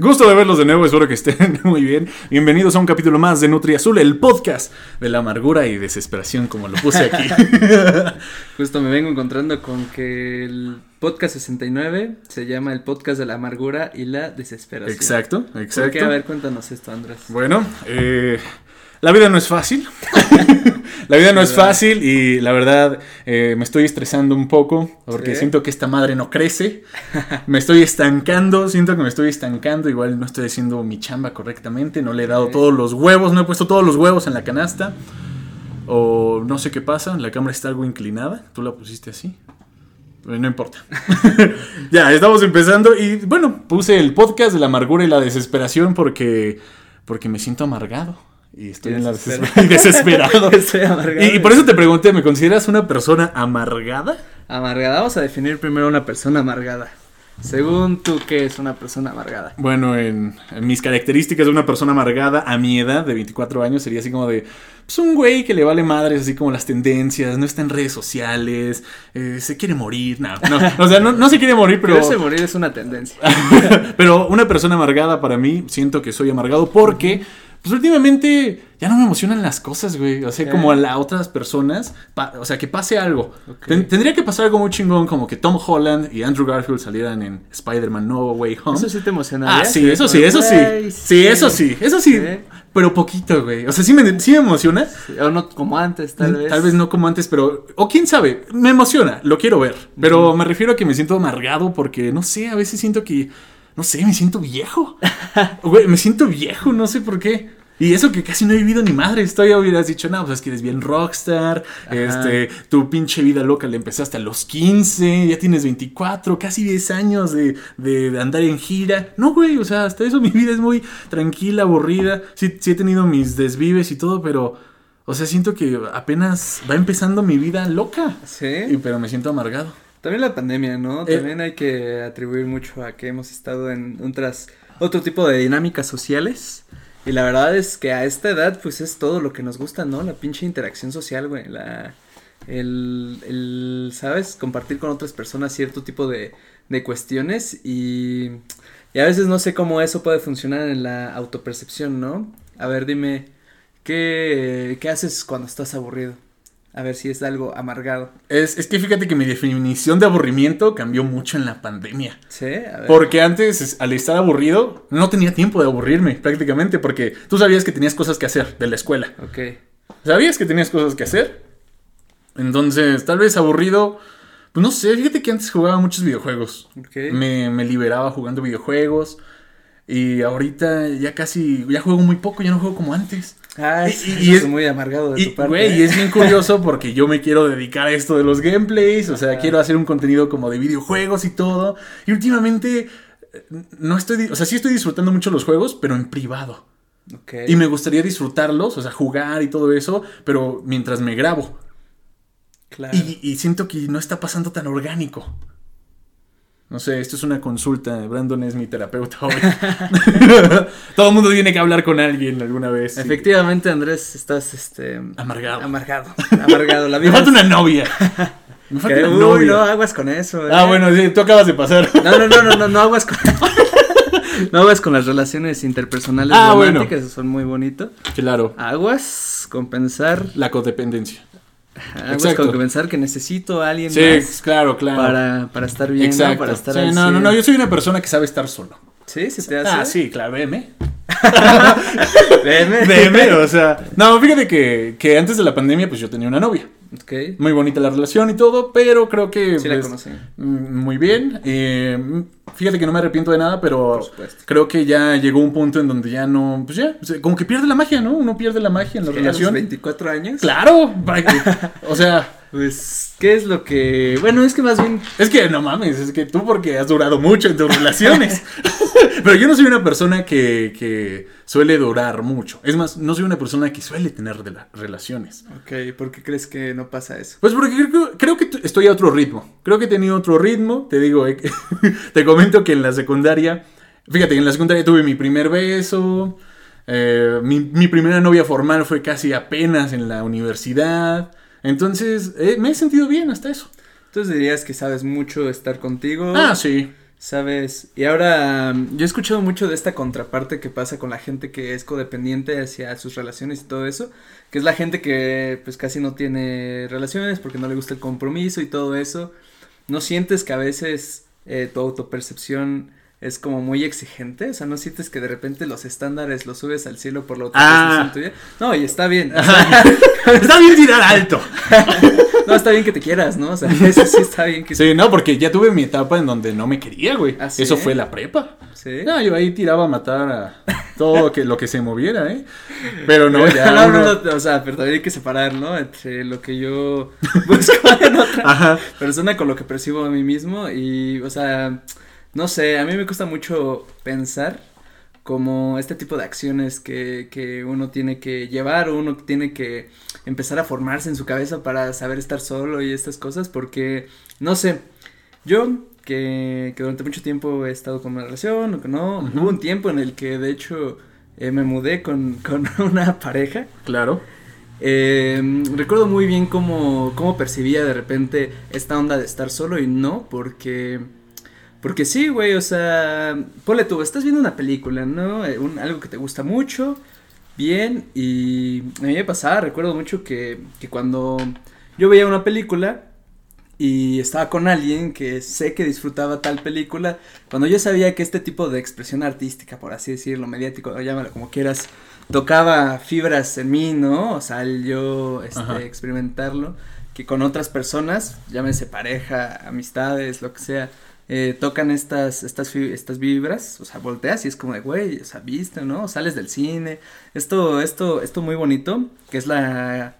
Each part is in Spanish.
Gusto de verlos de nuevo, espero que estén muy bien. Bienvenidos a un capítulo más de Nutri Azul, el podcast de la amargura y desesperación, como lo puse aquí. Justo me vengo encontrando con que el podcast 69 se llama el podcast de la amargura y la desesperación. Exacto, exacto. ¿Por A ver, cuéntanos esto, Andrés. Bueno, eh, la vida no es fácil. la vida no es fácil y la verdad eh, me estoy estresando un poco porque siento que esta madre no crece. Me estoy estancando, siento que me estoy estancando. Igual no estoy haciendo mi chamba correctamente. No le he dado todos los huevos, no he puesto todos los huevos en la canasta. O no sé qué pasa, la cámara está algo inclinada. Tú la pusiste así. No importa. ya, estamos empezando y bueno, puse el podcast de la amargura y la desesperación porque, porque me siento amargado. Y estoy en la desesperado. y, por eso te pregunté, ¿me consideras una persona amargada? Amargada, vamos a definir primero una persona amargada. Según tú, ¿qué es una persona amargada? Bueno, en, mis características de una persona amargada a mi edad de 24 años sería así como de, pues un güey que le vale madres, así como las tendencias, no está en redes sociales, eh, se quiere morir, no, no, o sea, no, se quiere morir, pero... Quererse morir es una tendencia. pero una persona amargada para mí, siento que soy amargado porque pues últimamente ya no me emocionan las cosas, güey. O sea, como a las otras personas. o sea, que pase algo. tendría que pasar algo muy chingón, como que Tom Holland y Andrew Garfield salieran en Spider-Man No Way Home. Eso sí te emocionaría. Ah, sí, eso sí, eso sí. Sí, eso sí, eso sí. Pero poquito, güey. O sea, sí me, sí me emociona. o no como antes, tal vez. Tal vez no como antes, pero. O quién sabe, me emociona, lo quiero ver. Pero me refiero a que me siento amargado porque, no sé, a veces siento que no sé, me siento viejo. Güey, me siento viejo, no sé por qué. Y eso que casi no he vivido ni madre. Estoy hubieras dicho, no, pues es que eres bien rockstar. Este, tu pinche vida loca le empezaste a los 15, ya tienes 24, casi 10 años de, de, andar en gira. No, güey, o sea, hasta eso mi vida es muy tranquila, aburrida. Sí, sí he tenido mis desvives y todo, pero, o sea, siento que apenas va empezando mi vida loca. Sí. pero me siento amargado. También la pandemia, ¿no? Eh, También hay que atribuir mucho a que hemos estado en otras, otro tipo de dinámicas sociales. Y la verdad es que a esta edad, pues es todo lo que nos gusta, ¿no? La pinche interacción social, güey. La, el, el, ¿sabes? Compartir con otras personas cierto tipo de, de cuestiones y, y a veces no sé cómo eso puede funcionar en la autopercepción, ¿no? A ver, dime, ¿qué, qué haces cuando estás aburrido? A ver si es algo amargado. Es, es, que fíjate que mi definición de aburrimiento cambió mucho en la pandemia. Sí, a ver. Porque antes, al estar aburrido, no tenía tiempo de aburrirme prácticamente, porque tú sabías que tenías cosas que hacer de la escuela. Ok. Sabías que tenías cosas que hacer. Entonces, tal vez aburrido. Pues no sé, fíjate que antes jugaba muchos videojuegos. Okay. Me, me liberaba jugando videojuegos. Y ahorita ya casi, ya juego muy poco, ya no juego como antes. Ah, y, es muy amargado de tu parte. Güey, y es bien curioso porque yo me quiero dedicar a esto de los gameplays, o sea, quiero hacer un contenido como de videojuegos y todo. Y últimamente eh, no estoy, o sea, sí estoy disfrutando mucho los juegos, pero en privado. Okay. Y me gustaría disfrutarlos, o sea, jugar y todo eso, pero mientras me grabo. Claro. y siento que no está pasando tan orgánico. No sé, esto es una consulta. Brandon es mi terapeuta hoy. Todo el mundo tiene que hablar con alguien alguna vez. Efectivamente, Andrés, estás este amargado. Amargado. Amargado. La vida Me falta una novia. Me falta una novia. no, aguas con eso. Ah, ¿eh? bueno, sí, tú acabas de pasar. No, no, no, no, no, no aguas con No aguas con las relaciones interpersonales ah, románticas, bueno. son muy bonitos. Claro. Aguas con pensar la codependencia. Exacto. con que pensar que necesito a alguien sí, claro, claro. Para, para estar bien, Exacto. Para estar sí, no, no, no, yo soy una persona que sabe estar solo. Sí, sí te hace. Ah, sí, claro, veme. veme. Veme, o sea. No, fíjate que, que antes de la pandemia, pues yo tenía una novia. Okay. Muy bonita la relación y todo, pero creo que... Sí, la pues, conocí. Mm, muy bien. Eh, fíjate que no me arrepiento de nada, pero creo que ya llegó un punto en donde ya no... Pues ya, como que pierde la magia, ¿no? Uno pierde la magia en la relación. ¿A los 24 años? Claro. o sea... Pues, ¿qué es lo que...? Bueno, es que más bien... Es que, no mames, es que tú porque has durado mucho en tus relaciones. Pero yo no soy una persona que, que, suele durar mucho. Es más, no soy una persona que suele tener relaciones. Ok, ¿por qué crees que no pasa eso? Pues porque creo, creo que estoy a otro ritmo. Creo que he tenido otro ritmo. Te digo, eh, te comento que en la secundaria... Fíjate, en la secundaria tuve mi primer beso. Eh, mi, mi primera novia formal fue casi apenas en la universidad. Entonces, eh, me he sentido bien hasta eso. Entonces dirías que sabes mucho estar contigo. Ah, sí. ¿Sabes? Y ahora yo he escuchado mucho de esta contraparte que pasa con la gente que es codependiente hacia sus relaciones y todo eso, que es la gente que pues casi no tiene relaciones porque no le gusta el compromiso y todo eso. ¿No sientes que a veces eh, tu autopercepción es como muy exigente, o sea, no sientes que de repente los estándares los subes al cielo por la otra ah. tuya. No, y está bien. está bien tirar alto. no, está bien que te quieras, ¿no? O sea, eso sí está bien que Sí, no, porque ya tuve mi etapa en donde no me quería, güey. ¿Ah, eso fue la prepa. Sí. No, yo ahí tiraba a matar a todo lo que, lo que se moviera, ¿eh? Pero no, ya. no, no, no, o sea, pero hay que separar, ¿no? Entre lo que yo busco en otra persona con lo que percibo a mí mismo y, o sea no sé, a mí me cuesta mucho pensar como este tipo de acciones que, que uno tiene que llevar o uno tiene que empezar a formarse en su cabeza para saber estar solo y estas cosas porque, no sé, yo que, que durante mucho tiempo he estado con una relación o que no, hubo un tiempo en el que de hecho eh, me mudé con, con una pareja. Claro. Eh, recuerdo muy bien cómo, cómo percibía de repente esta onda de estar solo y no, porque porque sí, güey, o sea, ponle tú, estás viendo una película, ¿no? Eh, algo que te gusta mucho, bien, y a mí me pasaba, recuerdo mucho que, que cuando yo veía una película y estaba con alguien que sé que disfrutaba tal película, cuando yo sabía que este tipo de expresión artística, por así decirlo, mediático, llámalo como quieras, tocaba fibras en mí, ¿no? O sea, el yo este, experimentarlo, que con otras personas, llámese pareja, amistades, lo que sea, eh, tocan estas, estas, estas vibras, o sea, volteas y es como de, güey, o sea, viste, ¿no? Sales del cine, esto, esto, esto muy bonito, que es la,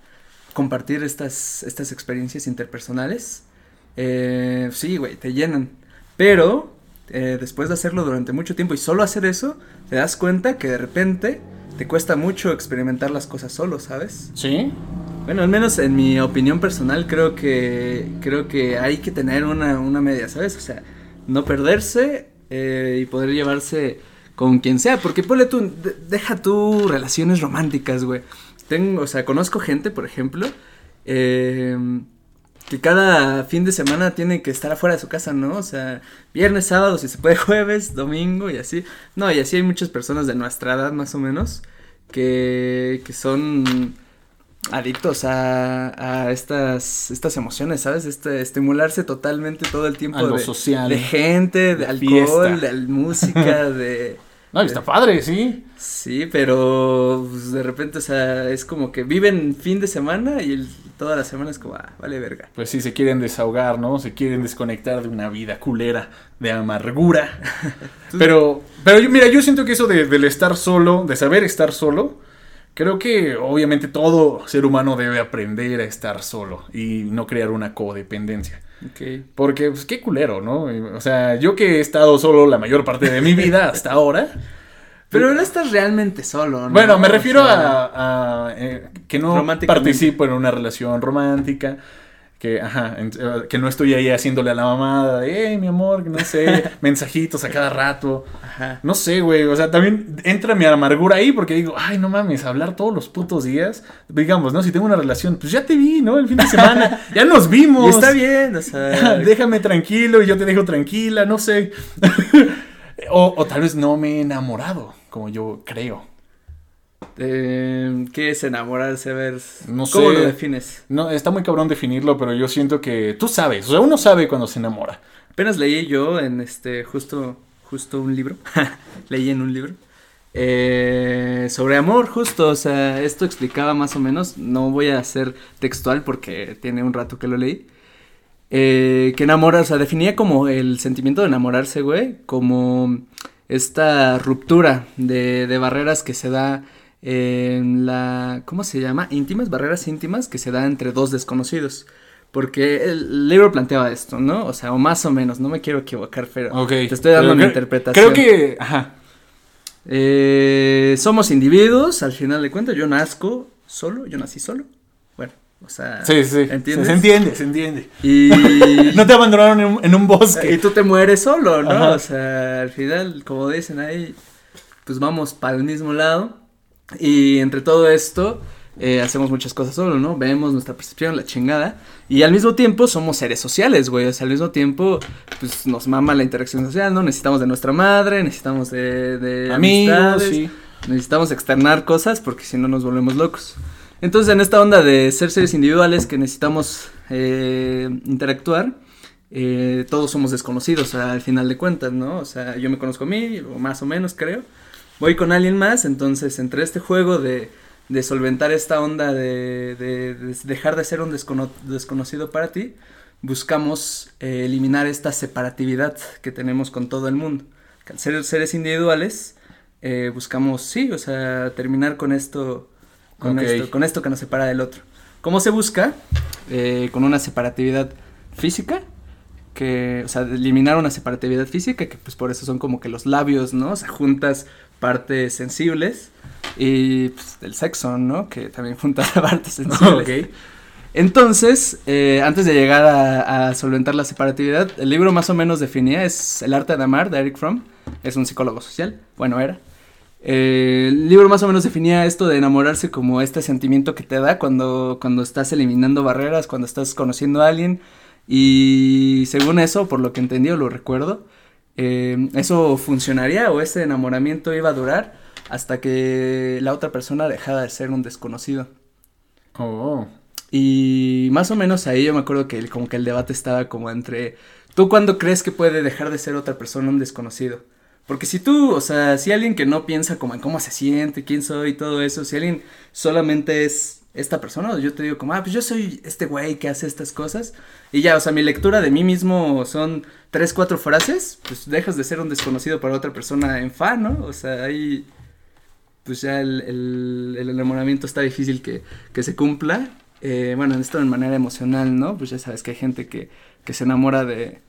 compartir estas, estas experiencias interpersonales, eh, sí, güey, te llenan, pero eh, después de hacerlo durante mucho tiempo y solo hacer eso, te das cuenta que de repente te cuesta mucho experimentar las cosas solo, ¿sabes? Sí. Bueno, al menos en mi opinión personal creo que creo que hay que tener una, una media, ¿sabes? O sea, no perderse eh, y poder llevarse con quien sea, porque ponle tú, deja tú relaciones románticas, güey. Tengo, o sea, conozco gente, por ejemplo, em, que cada fin de semana tiene que estar afuera de su casa, ¿no? O sea, viernes, sábado, si se puede, jueves, domingo y así. No, y así hay muchas personas de nuestra edad, más o menos, que, que son adictos a, a estas, estas emociones, ¿sabes? Este, estimularse totalmente todo el tiempo. de, social. De gente, de, alcohol, de música, de... No, está padre, sí. Sí, pero pues, de repente, o sea, es como que viven fin de semana y toda la semana es como, ah, vale verga. Pues sí, se quieren desahogar, ¿no? Se quieren desconectar de una vida culera, de amargura. pero, pero mira, yo siento que eso de, del estar solo, de saber estar solo, Creo que obviamente todo ser humano debe aprender a estar solo y no crear una codependencia. Okay. Porque, pues, qué culero, ¿no? O sea, yo que he estado solo la mayor parte de mi vida hasta ahora. Pero no estás realmente solo, ¿no? Bueno, me refiero a, eh, que no participo en una relación romántica que, ajá, eh, que no estoy ahí haciéndole a la mamada de, hey, mi amor, no sé, mensajitos a cada rato. Ajá. No sé, güey, o sea, también entra mi amargura ahí porque digo, ay, no mames, hablar todos los putos días. Digamos, ¿no? Si tengo una relación, pues ya te vi, ¿no? El fin de semana, ya nos vimos. Y está bien, o sea. Déjame tranquilo y yo te dejo tranquila, no sé. o, o tal vez no me he enamorado, como yo creo. Eh, ¿Qué es enamorarse? A ver, no ¿cómo lo defines? No, está muy cabrón definirlo, pero yo siento que tú sabes, o sea, uno sabe cuando se enamora. Apenas leí yo en este, justo, justo un libro, leí en un libro, eh, sobre amor, justo, o sea, esto explicaba más o menos, no voy a hacer textual porque tiene un rato que lo leí, eh, que enamora, o sea, definía como el sentimiento de enamorarse, güey, como esta ruptura de, de barreras que se da en la, ¿cómo se llama? Íntimas, barreras íntimas que se dan entre dos desconocidos. Porque el libro planteaba esto, ¿no? O sea, o más o menos, no me quiero equivocar, pero te estoy dando una interpretación. Creo que, ajá. Eh, somos individuos, al final de cuentas, yo nazco solo, yo nací solo. Bueno, o sea, sí, sí, ¿entiendes? Se, entiende, se entiende. Y no te abandonaron en un, bosque. Y tú te mueres solo, ¿no? O sea, al final, como dicen ahí, pues vamos para el mismo lado. Y entre todo esto, eh, hacemos muchas cosas solo, ¿no? Vemos nuestra percepción, la chingada. Y al mismo tiempo somos seres sociales, güey. O sea, al mismo tiempo, pues nos mama la interacción social, ¿no? Necesitamos de nuestra madre, necesitamos de, de amigos, sí. necesitamos externar cosas porque si no nos volvemos locos. Entonces, en esta onda de ser seres individuales que necesitamos eh, interactuar, eh, todos somos desconocidos al final de cuentas, ¿no? O sea, yo me conozco a mí, o más o menos creo. Voy con alguien más, entonces entre este juego de de solventar esta onda de, de, dejar de ser un desconocido para ti, buscamos eh, eliminar esta separatividad que tenemos con todo el mundo. Al ser seres individuales, eh, buscamos, sí, o sea, terminar con esto, con esto, con esto que nos separa del otro. ¿Cómo se busca? Eh, con una separatividad física, que, o sea, eliminar una separatividad física, que pues por eso son como que los labios, ¿no? O sea, juntas partes sensibles y pues, el sexo, ¿no? Que también junta partes sensibles. ok. Entonces, eh, antes de llegar a, solventar la separatividad, el libro más o menos definía, es El arte de amar, de Eric Fromm, es un psicólogo social, bueno, era. Eh, el libro más o menos definía esto de enamorarse como este sentimiento que te da cuando, cuando estás eliminando barreras, cuando estás conociendo a alguien. Y según eso, por lo que entendí o lo recuerdo, eh, eso funcionaría o ese enamoramiento iba a durar hasta que la otra persona dejara de ser un desconocido. Oh. Y más o menos ahí yo me acuerdo que el, como que el debate estaba como entre, ¿tú cuándo crees que puede dejar de ser otra persona un desconocido? Porque si tú, o sea, si alguien que no piensa como en cómo se siente, quién soy y todo eso, si alguien solamente es esta persona, yo te digo como, ah, pues yo soy este güey que hace estas cosas, y ya, o sea, mi lectura de mí mismo son tres, cuatro frases, pues dejas de ser un desconocido para otra persona en fan, ¿no? O sea, ahí pues ya el, el, enamoramiento está difícil que, que se cumpla. Eh, bueno, esto de manera emocional, ¿no? Pues ya sabes que hay gente que, que se enamora de,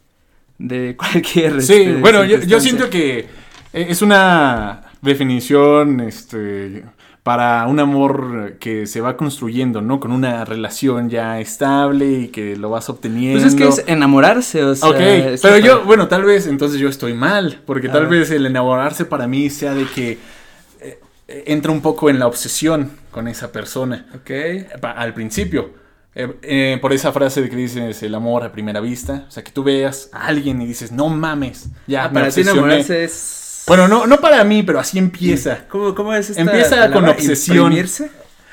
de cualquier... Sí, este, bueno, yo, yo, siento que es una definición, este para un amor que se va construyendo, ¿no? Con una relación ya estable y que lo vas obteniendo. Pues es que es enamorarse, o sea. Ok, pero yo, bueno, tal vez entonces yo estoy mal, porque tal vez el enamorarse para mí sea de que entra un poco en la obsesión con esa persona. Ok. Al principio. Eh, eh, por esa frase de que dices el amor a primera vista. O sea, que tú veas a alguien y dices, no mames. Ya, ah, para ti enamorarse es. Bueno, no, no para mí, pero así empieza. ¿Cómo, cómo es esta Empieza con obsesión.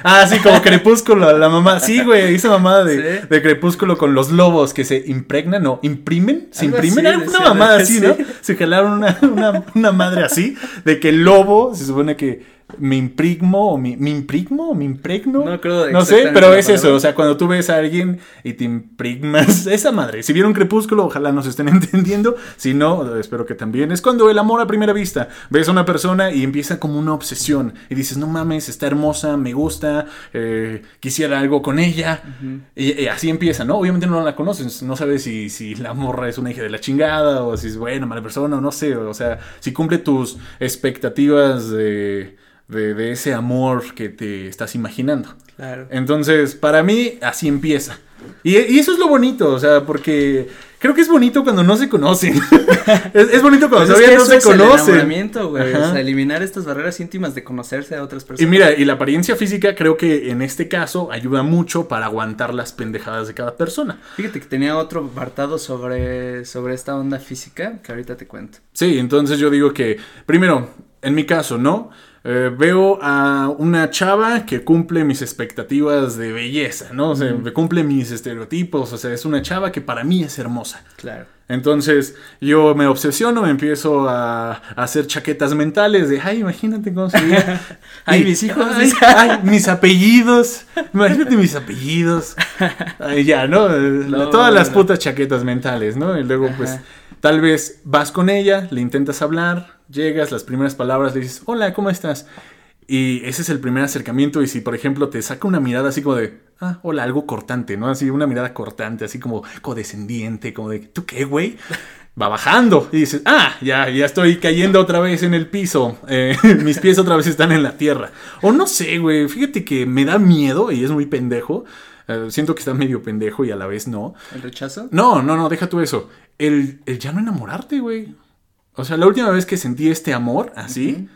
Ah, sí, como Crepúsculo, la mamá. Sí, güey, esa mamada de, de, Crepúsculo con los lobos que se impregnan, no, imprimen, se imprimen. una mamada así, ¿no? Se jalaron una, una, una madre así, de que el lobo se supone que me imprigmo o me, imprigmo o me impregno. No, creo no sé, pero es eso. O sea, cuando tú ves a alguien y te imprigmas, esa madre. Si vieron Crepúsculo, ojalá nos estén entendiendo. Si no, espero que también. Es cuando el amor a primera vista. Ves a una persona y empieza como una obsesión. Y dices, no mames, está hermosa, me gusta, eh, quisiera algo con ella. y, así empieza, ¿no? Obviamente no la conoces. No sabes si, si la morra es una hija de la chingada o si es buena, mala persona o no sé. O sea, si cumple tus expectativas de de, ese amor que te estás imaginando. Claro. Entonces, para mí, así empieza. Y, eso es lo bonito, o sea, porque creo que es bonito cuando no se conocen. es, bonito cuando pues todavía no se conocen. Es güey. O sea, eliminar estas barreras íntimas de conocerse a otras personas. Y mira, y la apariencia física creo que en este caso ayuda mucho para aguantar las pendejadas de cada persona. Fíjate que tenía otro apartado sobre, sobre esta onda física que ahorita te cuento. Sí, entonces yo digo que, primero, en mi caso, ¿no? Eh, veo a una chava que cumple mis expectativas de belleza, ¿no? O sea, cumple mis estereotipos, o sea, es una chava que para mí es hermosa. Claro. Entonces yo me obsesiono, me empiezo a, hacer chaquetas mentales de, ay, imagínate cómo sería. ay, mis hijos. Ay, mis apellidos. Imagínate mis apellidos. Ay, ya, ¿no? Todas las putas chaquetas mentales, ¿no? Y luego, pues, tal vez vas con ella, le intentas hablar, llegas, las primeras palabras le dices, hola, ¿cómo estás? Y ese es el primer acercamiento. Y si, por ejemplo, te saca una mirada así como de, ah, hola, algo cortante, ¿no? Así, una mirada cortante, así como codescendiente, como de, ¿tú qué, güey? Va bajando y dices, ah, ya, ya estoy cayendo otra vez en el piso. Eh, mis pies otra vez están en la tierra. O no sé, güey, fíjate que me da miedo y es muy pendejo. Eh, siento que está medio pendejo y a la vez no. ¿El rechazo? No, no, no, deja tú eso. El, el ya no enamorarte, güey. O sea, la última vez que sentí este amor así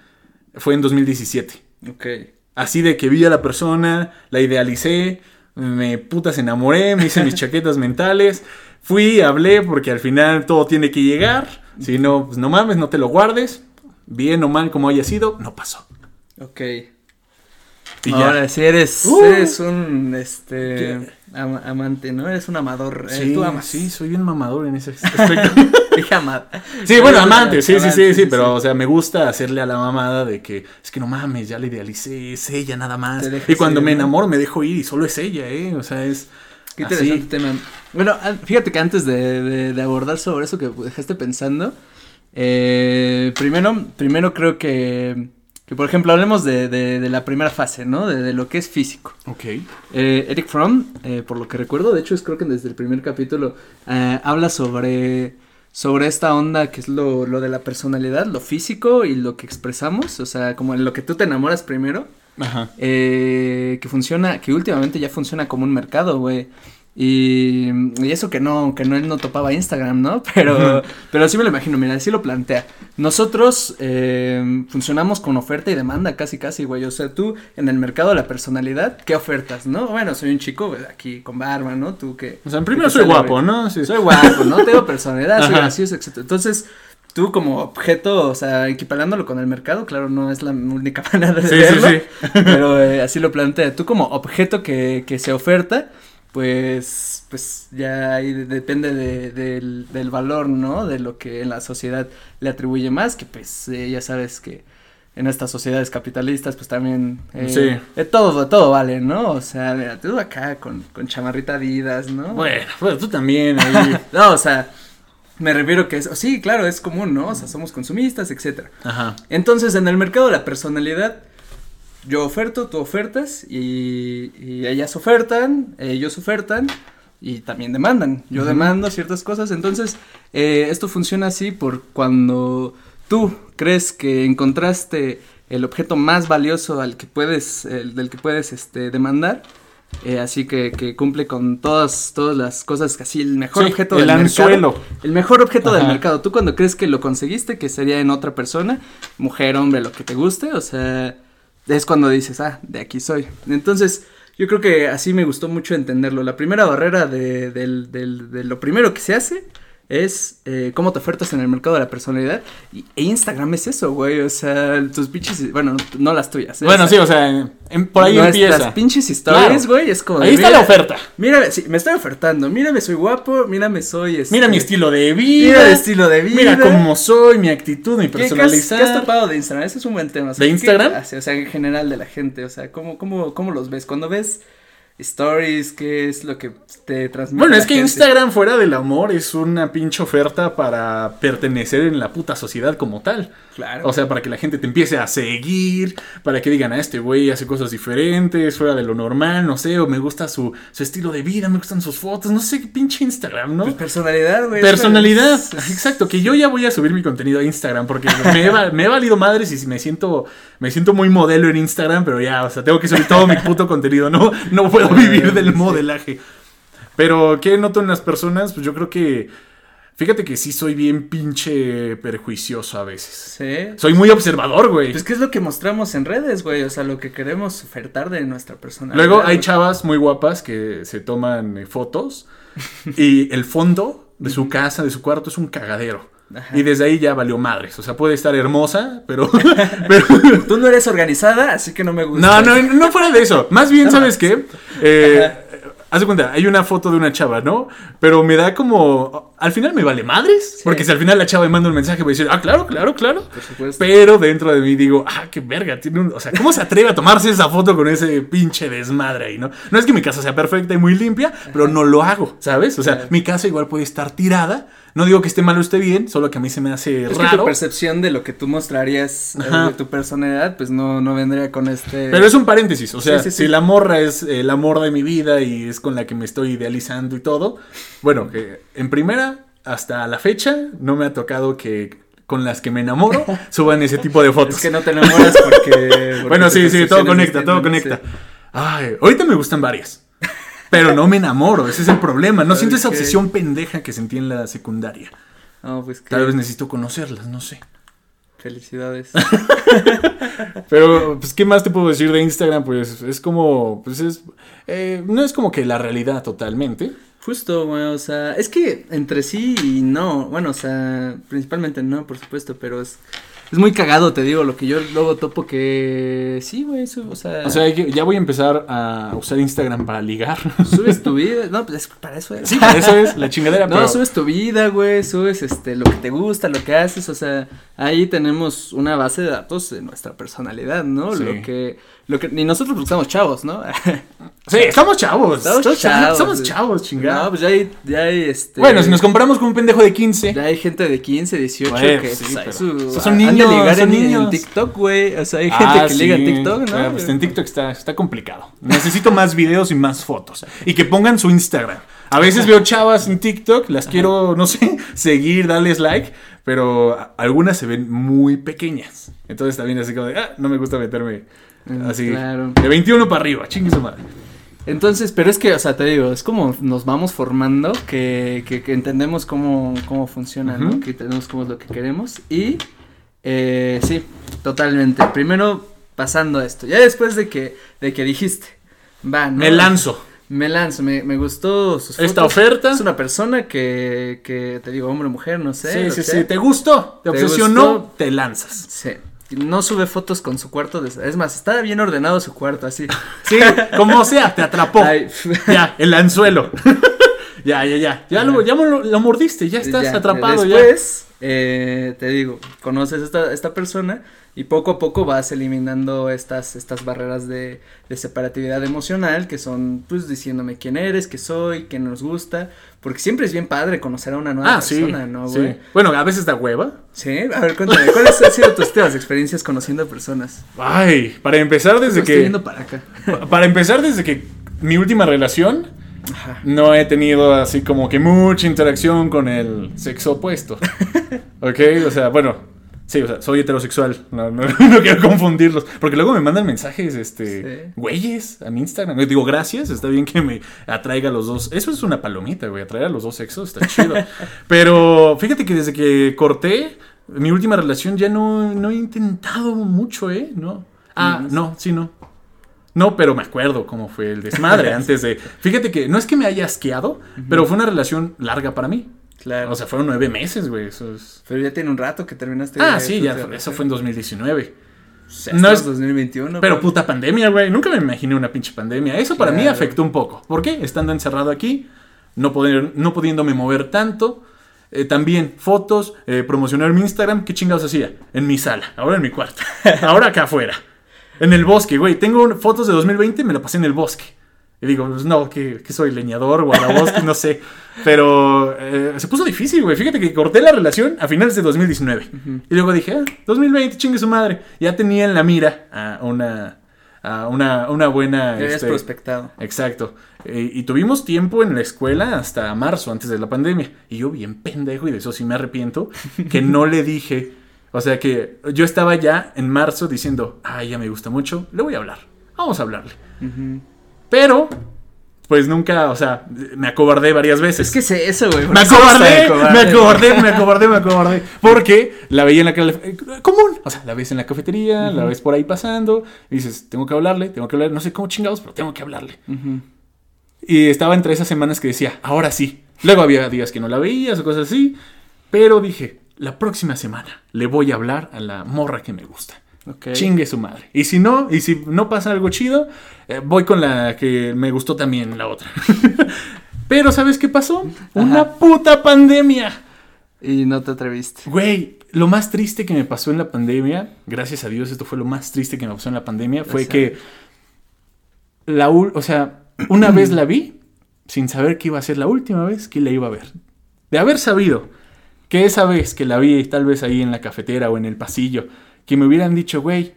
fue en 2017. Ok. Así de que vi a la persona, la idealicé, me putas enamoré, me hice mis chaquetas mentales, fui, hablé, porque al final todo tiene que llegar. Si no, pues no mames, no te lo guardes. Bien o mal como haya sido, no pasó. Ok. Y Ahora, si eres, uh. eres un este amante, ¿no? Eres un amador. Eh, sí, tú amas. sí, soy un mamador en ese aspecto. Dije amante. Sí, bueno, amante, sí, sí, sí, sí, pero, o sea, me gusta hacerle a la mamada de que, es que no mames, ya la idealicé, es ella nada más. Y cuando me enamoro me dejo ir y solo es ella, ¿eh? O sea, es. Qué interesante tema. Bueno, fíjate que antes de, de, abordar sobre eso que dejaste pensando, eh, primero, primero creo que que por ejemplo hablemos de, de, la primera fase, ¿no? De, lo que es físico. Ok. Eh, Eric Fromm, eh, por lo que recuerdo, de hecho es creo que desde el primer capítulo, eh, habla sobre, sobre esta onda que es lo, lo, de la personalidad, lo físico y lo que expresamos, o sea, como en lo que tú te enamoras primero. Ajá. que funciona, que últimamente ya funciona como un mercado, güey. Y, eso que no, que no él no topaba Instagram, ¿no? Pero, pero sí me lo imagino, mira, así lo plantea. Nosotros eh, funcionamos con oferta y demanda, casi, casi, güey. O sea, tú en el mercado de la personalidad, ¿qué ofertas, no? Bueno, soy un chico aquí con barba, ¿no? Tú que. O sea, en primero soy guapo, ¿no? Sí. Soy guapo, ¿no? Tengo personalidad, soy gracioso, etc. Entonces, tú como objeto, o sea, equiparándolo con el mercado, claro, no es la única manera de verlo, sí, sí. pero eh, así lo plantea. Tú como objeto que, que se oferta pues, pues ya ahí depende de, del, valor, ¿no? De lo que en la sociedad le atribuye más, que pues eh, ya sabes que en estas sociedades capitalistas pues también eh, sí. todo, todo vale, ¿no? O sea, mira, tú acá con, con chamarrita Adidas, ¿no? Bueno, bueno, tú también no, o sea, me refiero que es, sí, claro, es común, ¿no? O sea, somos consumistas, etcétera. Ajá. Entonces, en el mercado de la personalidad yo oferto, tú ofertas y, ellas ofertan, ellos ofertan y también demandan. Yo demando ciertas cosas, entonces eh, esto funciona así por cuando tú crees que encontraste el objeto más valioso al que puedes, del que puedes este, demandar. Eh, así que, que, cumple con todas, todas las cosas así el mejor objeto del mercado. El mejor objeto del mercado. Tú cuando crees que lo conseguiste, que sería en otra persona, mujer, hombre, lo que te guste, o sea, es cuando dices, ah, de aquí soy. Entonces, yo creo que así me gustó mucho entenderlo. La primera barrera de, de lo primero que se hace es eh, cómo te ofertas en el mercado de la personalidad. Y, e Instagram es eso, güey. O sea, tus pinches. Bueno, no, las tuyas. ¿eh? Bueno, sí, o sea, por ahí empieza. Las pinches historias, güey. Es como. Ahí está la oferta. Mírame, sí, me estoy ofertando. Mírame, soy guapo. Mírame, soy. Este, mira mi estilo de vida. Mira mi estilo de vida. Mira cómo soy, mi actitud, mi personalidad. ¿Qué, has, tapado de Instagram? Ese es un buen tema. ¿De Instagram? o sea, en general de la gente. O sea, ¿cómo, cómo, cómo los ves? Cuando ves stories, qué es lo que te transmite. Bueno, es que Instagram fuera del amor es una pinche oferta para pertenecer en la puta sociedad como tal. Claro. O sea, para que la gente te empiece a seguir, para que digan, a ah, este güey hace cosas diferentes, fuera de lo normal, no sé, o me gusta su, su estilo de vida, me gustan sus fotos, no sé qué pinche Instagram, ¿no? Pues personalidad, güey. Personalidad, exacto, que yo ya voy a subir mi contenido a Instagram porque me he, me he valido madres y me siento, me siento muy modelo en Instagram, pero ya, o sea, tengo que subir todo mi puto contenido, no, no puedo vivir del modelaje. Pero, ¿qué noto en las personas? Pues yo creo que. Fíjate que sí soy bien pinche perjuicioso a veces. Sí. Soy muy observador, güey. Pues, ¿qué es lo que mostramos en redes, güey? O sea, lo que queremos ofertar de nuestra personalidad. Luego hay chavas muy guapas que se toman eh, fotos y el fondo de su casa, de su cuarto, es un cagadero. Y desde ahí ya valió madres. O sea, puede estar hermosa, pero, pero... Tú no eres organizada, así que no me gusta. No, no, no fuera de eso. Más bien, ¿sabes qué? Eh, haz de cuenta, hay una foto de una chava, ¿no? Pero me da como. Al final me vale madres. Porque si al final la chava me manda un mensaje, voy a decir, ah, claro, claro, claro. Por supuesto. Pero dentro de mí digo, ah, qué verga. Tiene un... O sea, ¿cómo se atreve a tomarse esa foto con ese pinche desmadre ahí, no? No es que mi casa sea perfecta y muy limpia, pero no lo hago, ¿sabes? O sea, mi casa igual puede estar tirada no digo que esté mal o esté bien, solo que a mí se me hace es raro. Que tu percepción de lo que tú mostrarías eh, de tu personalidad, pues no, no vendría con este. Pero es un paréntesis, o sea, si la morra es el amor de mi vida y es con la que me estoy idealizando y todo, bueno, que en primera, hasta la fecha, no me ha tocado que con las que me enamoro suban ese tipo de fotos. Es que no te enamoras porque. bueno, sí, sí, todo conecta, todo conecta. Ay, ahorita me gustan varias. Pero no me enamoro, ese es el problema. No siento esa obsesión pendeja que sentí en la secundaria. No, pues Tal vez necesito conocerlas, no sé. Felicidades. Pero, pues, ¿qué más te puedo decir de Instagram? Pues es como, pues es, eh, no es como que la realidad totalmente. Justo, güey, o sea, es que entre sí y no, bueno, o sea, principalmente no, por supuesto, pero es es muy cagado, te digo, lo que yo luego topo que sí, güey, o sea. O sea, ya voy a empezar a usar Instagram para ligar. Subes tu vida, no, pues para eso es. Sí, para eso es la chingadera. No, subes tu vida, güey, subes este lo que te gusta, lo que haces, o sea, ahí tenemos una base de datos de nuestra personalidad, ¿no? Lo que lo que, ni nosotros porque estamos chavos, ¿no? sí, estamos chavos. Estamos chavos. Somos chavos, chingada. No, pues ya hay, ya hay este. Bueno, si nos compramos con un pendejo de 15. Ya hay gente de 15, 18 que sí, pues, son niños. Ligar son en, niños. en, TikTok, güey. O sea, hay gente ah, que liga en TikTok, ¿no? Pues en TikTok está, está complicado. Necesito más videos y más fotos. Y que pongan su Instagram. A veces veo chavas en TikTok, las quiero, no sé, seguir, darles like, pero algunas se ven muy pequeñas. Entonces también así como de, ah, no me gusta meterme Mm, Así. De 21 para arriba, chingue su madre. Entonces, pero es que, o sea, te digo, es como nos vamos formando, que, que, entendemos cómo, cómo funciona, ¿no? Que entendemos cómo es lo que queremos. Y, eh, sí, totalmente. Primero, pasando esto. Ya después de que, de que dijiste, va, ¿no? Me lanzo. Me lanzo, me, me gustó sus Esta oferta. Es una persona que, que, te digo, hombre o mujer, no sé. Sí, sí, sí. ¿Te gustó? ¿Te, obsesionó? Te lanzas. Sí. No sube fotos con su cuarto. Es más, está bien ordenado su cuarto, así. Sí, como sea, te atrapó. Ya, el anzuelo. ya, ya, ya. Ya, lo, ya lo, mordiste, ya estás atrapado. Después, eh, te digo, conoces a esta, esta persona y poco a poco vas eliminando estas, estas barreras de, de, separatividad emocional que son pues diciéndome quién eres, qué soy, qué nos gusta, porque siempre es bien padre conocer a una nueva ah, persona, ¿no, güey? Bueno, a veces da hueva. Sí, a ver, cuéntame, ¿cuáles han sido tus experiencias conociendo a personas? Ay, para empezar desde que... Estoy viendo para acá. Para empezar desde que mi última relación... No he tenido así como que mucha interacción con el sexo opuesto. ¿Ok? O sea, bueno, Sí, o sea, soy heterosexual. No, no, quiero confundirlos. Porque luego me mandan mensajes, este, güeyes, a mi Instagram. digo, gracias, está bien que me atraiga a los dos. Eso es una palomita, güey. Atraer a los dos sexos está chido. Pero fíjate que desde que corté mi última relación ya no, no he intentado mucho, ¿eh? No. Ah, no, sí, no. No, pero me acuerdo cómo fue el desmadre antes de. Fíjate que no es que me haya asqueado, pero fue una relación larga para mí. Claro. O sea, fueron nueve meses, güey. Eso es... Pero ya tiene un rato que terminaste. Ah, sí, ya. Eso fue en 2019. no es 2021. Pero puta pandemia, güey. Nunca me imaginé una pinche pandemia. Eso para mí afectó un poco. ¿Por qué? Estando encerrado aquí, no, poder, no pudiéndome mover tanto. Eh, también fotos, eh, promocionar mi Instagram. ¿Qué chingados hacía? En mi sala, ahora en mi cuarto. ahora acá afuera. En el bosque, güey. Tengo fotos de 2020, me la pasé en el bosque. Y digo, pues no, que, soy leñador, guardabosque, no sé. Pero eh, se puso difícil, güey. Fíjate que corté la relación a finales de 2019. Y luego dije, ah, 2020, chingue su madre. Ya tenía en la mira a una, a una, una buena... Te este, prospectado. Exacto. Eh, y tuvimos tiempo en la escuela hasta marzo, antes de la pandemia. Y yo bien pendejo, y de eso sí me arrepiento, que no le dije... O sea que yo estaba ya en marzo diciendo, ay, ya me gusta mucho, le voy a hablar. Vamos a hablarle. Pero, pues nunca, o sea, me acobardé varias veces. Es que es eso, güey. Me acobardé, me acobardé, me acobardé, me acobardé. Porque la veía en la común. O sea, la ves en la cafetería, la ves por ahí pasando. Y dices, tengo que hablarle, tengo que hablarle. No sé cómo chingados, pero tengo que hablarle. Y estaba entre esas semanas que decía, ahora sí. Luego había días que no la veías o cosas así. Pero dije, la próxima semana le voy a hablar a la morra que me gusta. Chingue su madre. Y si no, y si no pasa algo chido, eh, voy con la que me gustó también, la otra. Pero ¿sabes qué pasó? Una puta pandemia. Y no te atreviste. Güey, lo más triste que me pasó en la pandemia, gracias a Dios, esto fue lo más triste que me pasó en la pandemia, fue que la o sea, una vez la vi sin saber que iba a ser la última vez que la iba a ver. De haber sabido que esa vez que la vi tal vez ahí en la cafetera o en el pasillo, que me hubieran dicho, güey,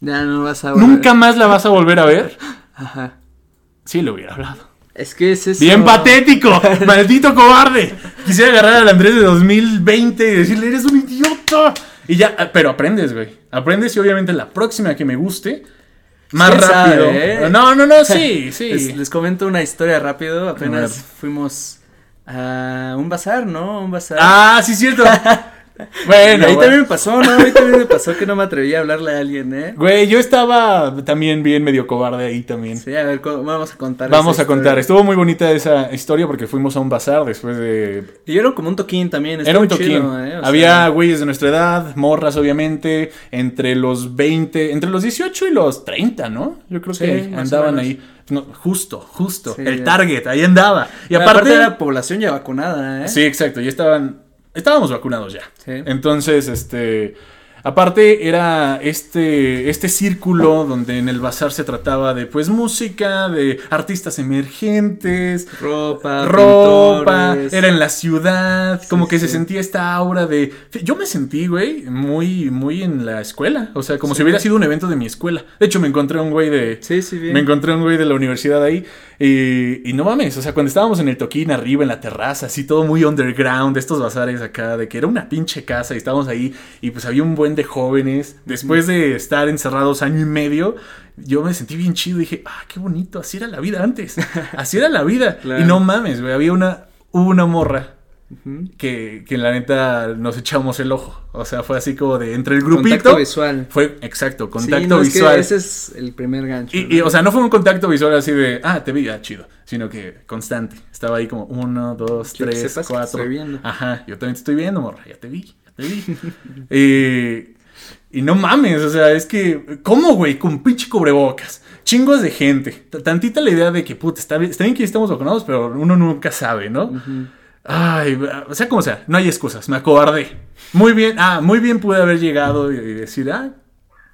ya no vas a ¿Nunca más la vas a volver a ver? Ajá. Sí, le hubiera hablado. Es que es eso. Bien patético, maldito cobarde. Quisiera agarrar al Andrés de 2020 y decirle, eres un idiota. Y ya, ah, pero aprendes, güey. Aprendes y obviamente la próxima que me guste, más rápido. ¿eh? No, no, no, sí, sí. Les, comento una historia rápido. Apenas fuimos a un bazar, ¿no? Un bazar. Ah, sí, cierto. Bueno, ahí también me pasó, ¿no? Ahí también me pasó que no me atreví a hablarle a alguien, ¿eh? Güey, yo estaba también bien medio cobarde ahí también. Sí, a ver, vamos a contar. Vamos a contar. Estuvo muy bonita esa historia porque fuimos a un bazar después de. Y era como un toquín también. Era un toquín. ¿eh? Había güeyes de nuestra edad, morras, obviamente, entre los 20, entre los 18 y los 30, ¿no? Yo creo que andaban ahí. No, justo, justo. el target, ahí andaba. Y aparte, la población ya vacunada, ¿eh? Sí, exacto. Ya estaban. Estábamos vacunados ya. Sí. Entonces, este. Aparte era este, este círculo donde en el bazar se trataba de pues música, de artistas emergentes, ropa, ropa, era en la ciudad, como que se sentía esta aura de... Yo me sentí, güey, muy, muy en la escuela, o sea, como si hubiera sido un evento de mi escuela. De hecho, me encontré un güey de... Sí, sí, bien. Me encontré un güey de la universidad ahí y, y no mames, o sea, cuando estábamos en el toquín arriba en la terraza, así todo muy underground, estos bazares acá, de que era una pinche casa y estábamos ahí y pues había un buen de jóvenes. Después de estar encerrados año y medio, yo me sentí bien chido. Dije, ah, qué bonito, así era la vida antes. Así era la vida. Y no mames, güey, había una, una morra. que, que la neta nos echamos el ojo. O sea, fue así como de entre el grupito. Contacto visual. Fue, exacto, contacto visual. ese es el primer gancho. Y, o sea, no fue un contacto visual así de, ah, te vi, ah, chido. Sino que constante. Estaba ahí como uno, dos, tres, cuatro. Ajá, yo también te estoy viendo, morra, ya te vi. Y, y no mames, o sea, es que, ¿cómo, güey? Con pinche cubrebocas. Chingos de gente. Tantita la idea de que, puta, está bien, está bien que estamos vacunados, pero uno nunca sabe, ¿no? Ay, o sea, como sea, no hay excusas, me acobardé. Muy bien, ah, muy bien pude haber llegado y, decir, ah,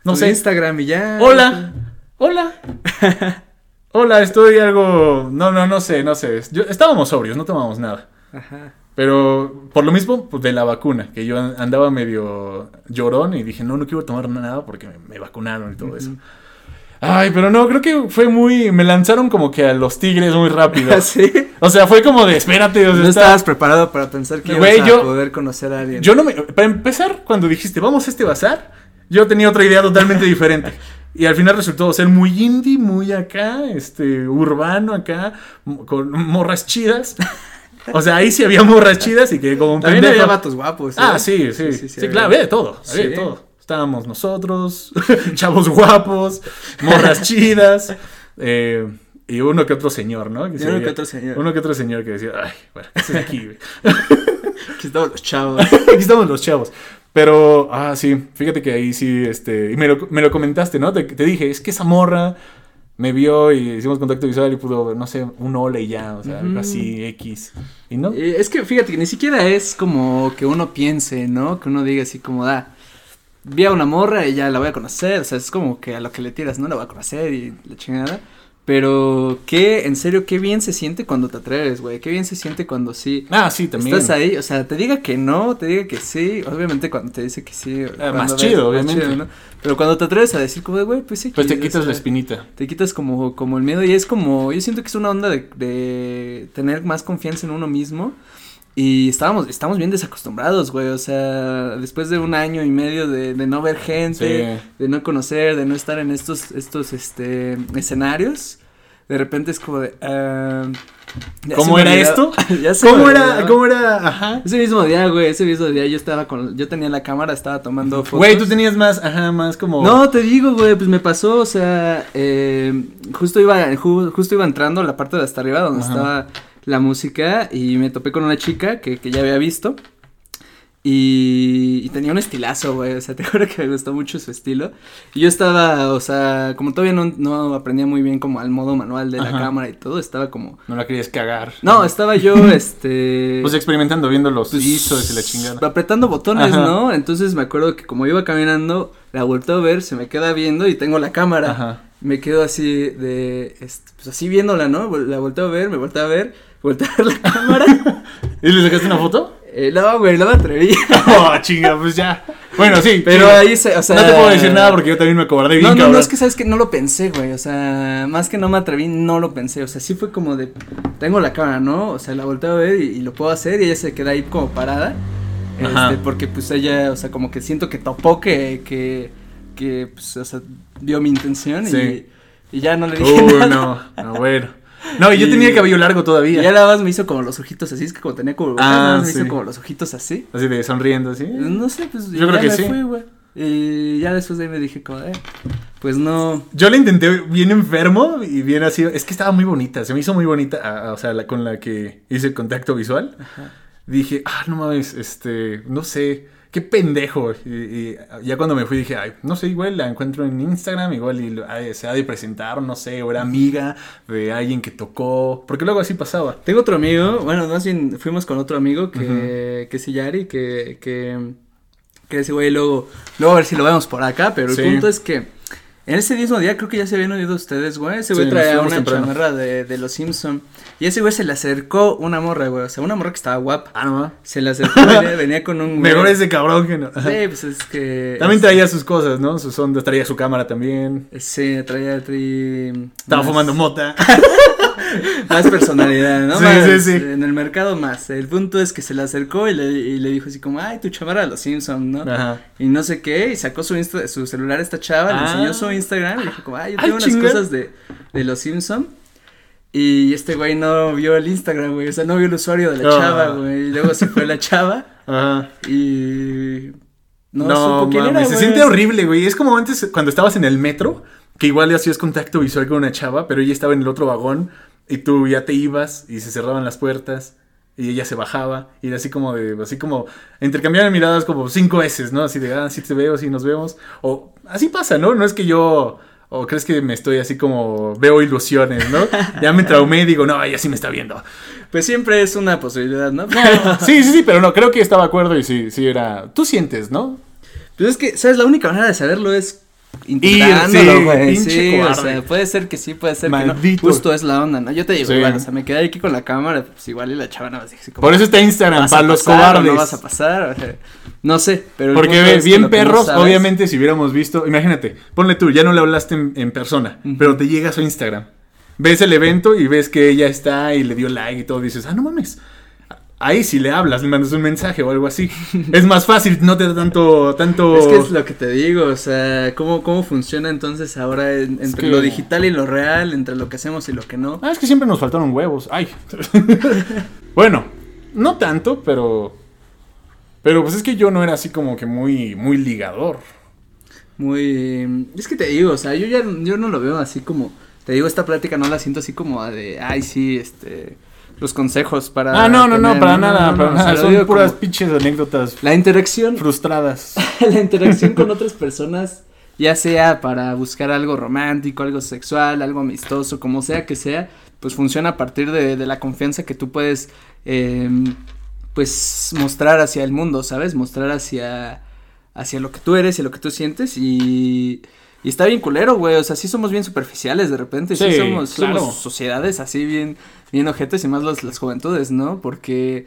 no sé. Instagram y ya. Hola, hola. hola, estoy algo, no, no, no sé, no sé. estábamos sobrios, no tomamos nada. Ajá. Pero por lo mismo pues, de la vacuna, que yo andaba medio llorón y dije, no, no quiero tomar nada porque me, vacunaron y todo eso. Ay, pero no, creo que fue muy. Me lanzaron como que a los tigres muy rápido. ¿Sí? O sea, fue como de espérate. no estabas preparado para pensar que ibas a poder conocer a alguien. Yo no me. Para empezar, cuando dijiste vamos a este bazar, yo tenía otra idea totalmente diferente. Y al final resultó ser muy indie, muy acá, este, urbano acá, con morras chidas. O sea, ahí sí había morras chidas y que como un También había vatos guapos. Ah, ¿eh? sí, sí. Sí, sí, claro, había de todo. Había de todo. Estábamos nosotros, chavos guapos, morras chidas. Eh, y uno que otro señor, ¿no? Que uno que otro señor. Uno que otro señor que decía, ay, bueno, ¿qué es aquí, güey? aquí estamos los chavos. aquí estamos los chavos. Pero, ah, sí, fíjate que ahí sí, este, y me lo, me lo comentaste, ¿no? Te, te dije, es que esa morra me vio y hicimos contacto visual y pudo, no sé, un ole y ya, o sea, algo así, X. ¿Y no? Eh, es que fíjate que ni siquiera es como que uno piense, ¿no? Que uno diga así como, da, ah, vi a una morra y ya la voy a conocer, o sea, es como que a lo que le tiras, ¿no? La voy a conocer y la chingada. Pero qué, en serio, qué bien se siente cuando te atreves, güey. Qué bien se siente cuando sí. Ah, sí, también. Estás ahí, o sea, te diga que no, te diga que sí. Obviamente cuando te dice que sí. Ah, más chido, obviamente. Pero cuando te atreves a decir como de, güey, pues sí. Pues te quitas la espinita. Te quitas como, como el miedo y es como, yo siento que es una onda de, de tener más confianza en uno mismo. Y estábamos, estamos bien desacostumbrados, güey. O sea, después de un año y medio de, de no ver gente, de no conocer, de no estar en estos, estos este, escenarios, de repente es como de. Uh, ¿Cómo era esto? ¿Cómo era? ¿Cómo era? Ajá. Ese mismo día, güey, ese mismo día yo estaba con, yo tenía la cámara, estaba tomando fotos. Güey, tú tenías más, ajá, más como. No, te digo, güey, pues me pasó, o sea, eh, justo iba, justo iba entrando a la parte de hasta arriba donde estaba la música y me topé con una chica que, que ya había visto. Y, tenía un estilazo, güey. O sea, te juro que me gustó mucho su estilo. Y yo estaba, o sea, como todavía no, no aprendía muy bien como al modo manual de la cámara y todo, estaba como. No la querías cagar. No, estaba yo, este. Pues experimentando, viendo los pues, y la chingada. Apretando botones, ¿no? Entonces me acuerdo que como iba caminando, la vuelto a ver, se me queda viendo y tengo la cámara. Ajá. Me quedo así de, este, pues así viéndola, ¿no? La volteo a ver, me volteo a ver, ver la cámara. ¿Y le sacaste una foto? Eh, no, güey, no me atreví. oh, chinga, pues ya. Bueno, sí. Pero ahí se, o sea. No te puedo decir nada porque yo también me cobardé bien, No, no, no, es que sabes que no lo pensé, güey. O sea, más que no me atreví, no lo pensé. O sea, sí fue como de. Tengo la cámara, ¿no? O sea, la volteo a ver y, lo puedo hacer y ella se queda ahí como parada. Este, porque pues ella, o sea, como que siento que topó que, que, que, pues, o sea, vio mi intención y, y ya no le dije Uy, nada. no, no, bueno. No, y yo tenía el cabello largo todavía. Y ya nada más me hizo como los ojitos así, es que como tenía como. Ah, me sí. hizo como los ojitos así. Así de sonriendo, así. No sé, pues. Yo creo ya que me sí. fui, güey. Y ya después de ahí me dije, como, eh, pues no. Yo la intenté bien enfermo y bien así. Es que estaba muy bonita, se me hizo muy bonita. o sea, la, con la que hice el contacto visual. Dije, ah, no mames, este, no sé, qué pendejo. Y, y ya cuando me fui dije, ay, no sé, igual la encuentro en Instagram, igual y ay, se ha de presentar, no sé, o era amiga de alguien que tocó. Porque luego así pasaba. Tengo otro amigo, bueno, más bien fuimos con otro amigo que, que es Yari, que, que, que ese güey luego, luego a ver si lo vemos por acá, pero el punto es que en ese mismo día creo que ya se habían oído ustedes, güey, ese güey Sí, traía una temprano. chamarra de, de los Simpson y ese güey se le acercó una morra, güey, o sea, una morra que estaba guapa, Ah, no se le acercó, venía, venía con un güey. Mejor ese cabrón que no. Sí, pues es que. También traía sus cosas, ¿no? Sus ondas, traía su cámara también. Sí, traía, traía Estaba fumando mota. Más personalidad, ¿no? Sí, Más, sí, sí. En el mercado más. El punto es que se le acercó y le, y le dijo así como, ay, tu chamarra de los Simpson, ¿no? Ajá. Y no sé qué, y sacó su, insta- su celular a esta chava, le Ah. enseñó su Instagram, y dijo como, ay, yo Ay, tengo unas cosas de, de los Simpson. Y este güey no vio el Instagram, güey, o sea, no vio el usuario de la Ah. chava, güey. Y luego se fue la chava Ajá. y... No, No, supo quién era, se siente horrible, güey. Es como antes cuando estabas en el metro, que igual le hacías contacto visual con una chava, pero ella estaba en el otro vagón y tú ya te ibas y se cerraban las puertas y ella se bajaba y era así como de, así como, intercambiaban miradas como cinco veces, ¿no? Así de, ah, sí te veo, sí nos vemos. O así pasa, ¿no? No es que yo... O crees que me estoy así como veo ilusiones, ¿no? Ya me traumé y digo, no, ella sí me está viendo. Pues siempre es una posibilidad, ¿no? Sí, sí, sí, pero no, creo que estaba de acuerdo y sí, sí era. Tú sientes, ¿no? Pues es que, ¿sabes? La única manera de saberlo es intentándolo, sí, güey. Sí, o sea, puede ser que sí, puede ser que no. Justo es la onda, ¿no? Yo te digo, Sí. igual, o sea, me quedé aquí con la cámara, pues igual y la chava nada más dije como, Por eso está Instagram, ¿vas a para los cobardes. No vas a pasar, o sea, no sé, pero. Porque bien no perros, obviamente, si hubiéramos visto, imagínate, ponle tú, ya no le hablaste en, en persona, pero te llega a su Instagram. Ves el evento y ves que ella está y le dio like y todo, dices, ah, no mames. Ahí si le hablas, le mandas un mensaje o algo así. es más fácil, no te da tanto, tanto... Es que es lo que te digo, o sea, ¿cómo, cómo funciona entonces ahora en- entre que- lo digital y lo real, entre lo que hacemos y lo que no? Ah, es que siempre nos faltaron huevos. Ay. bueno, no tanto, pero... Pero pues es que yo no era así como que muy, muy ligador. Muy... Es que te digo, o sea, yo ya yo no lo veo así como... Te digo, esta plática no la siento así como de, ay, sí, este... Los consejos para... Ah, no, no, no, para nada, no, para nada. Son puras pinches anécdotas La interacción, frustradas. la interacción con otras personas, ya sea para buscar algo romántico, algo sexual, algo amistoso, como sea que sea, pues funciona a partir de, de la confianza que tú puedes, eh, pues, mostrar hacia el mundo, ¿sabes? Mostrar hacia, hacia lo que tú eres y lo que tú sientes y... Y está bien culero, güey, o sea, sí somos bien superficiales de repente, sí, Sí, somos, claro. somos sociedades así bien, bien ojetes y más las, las juventudes, ¿no? Porque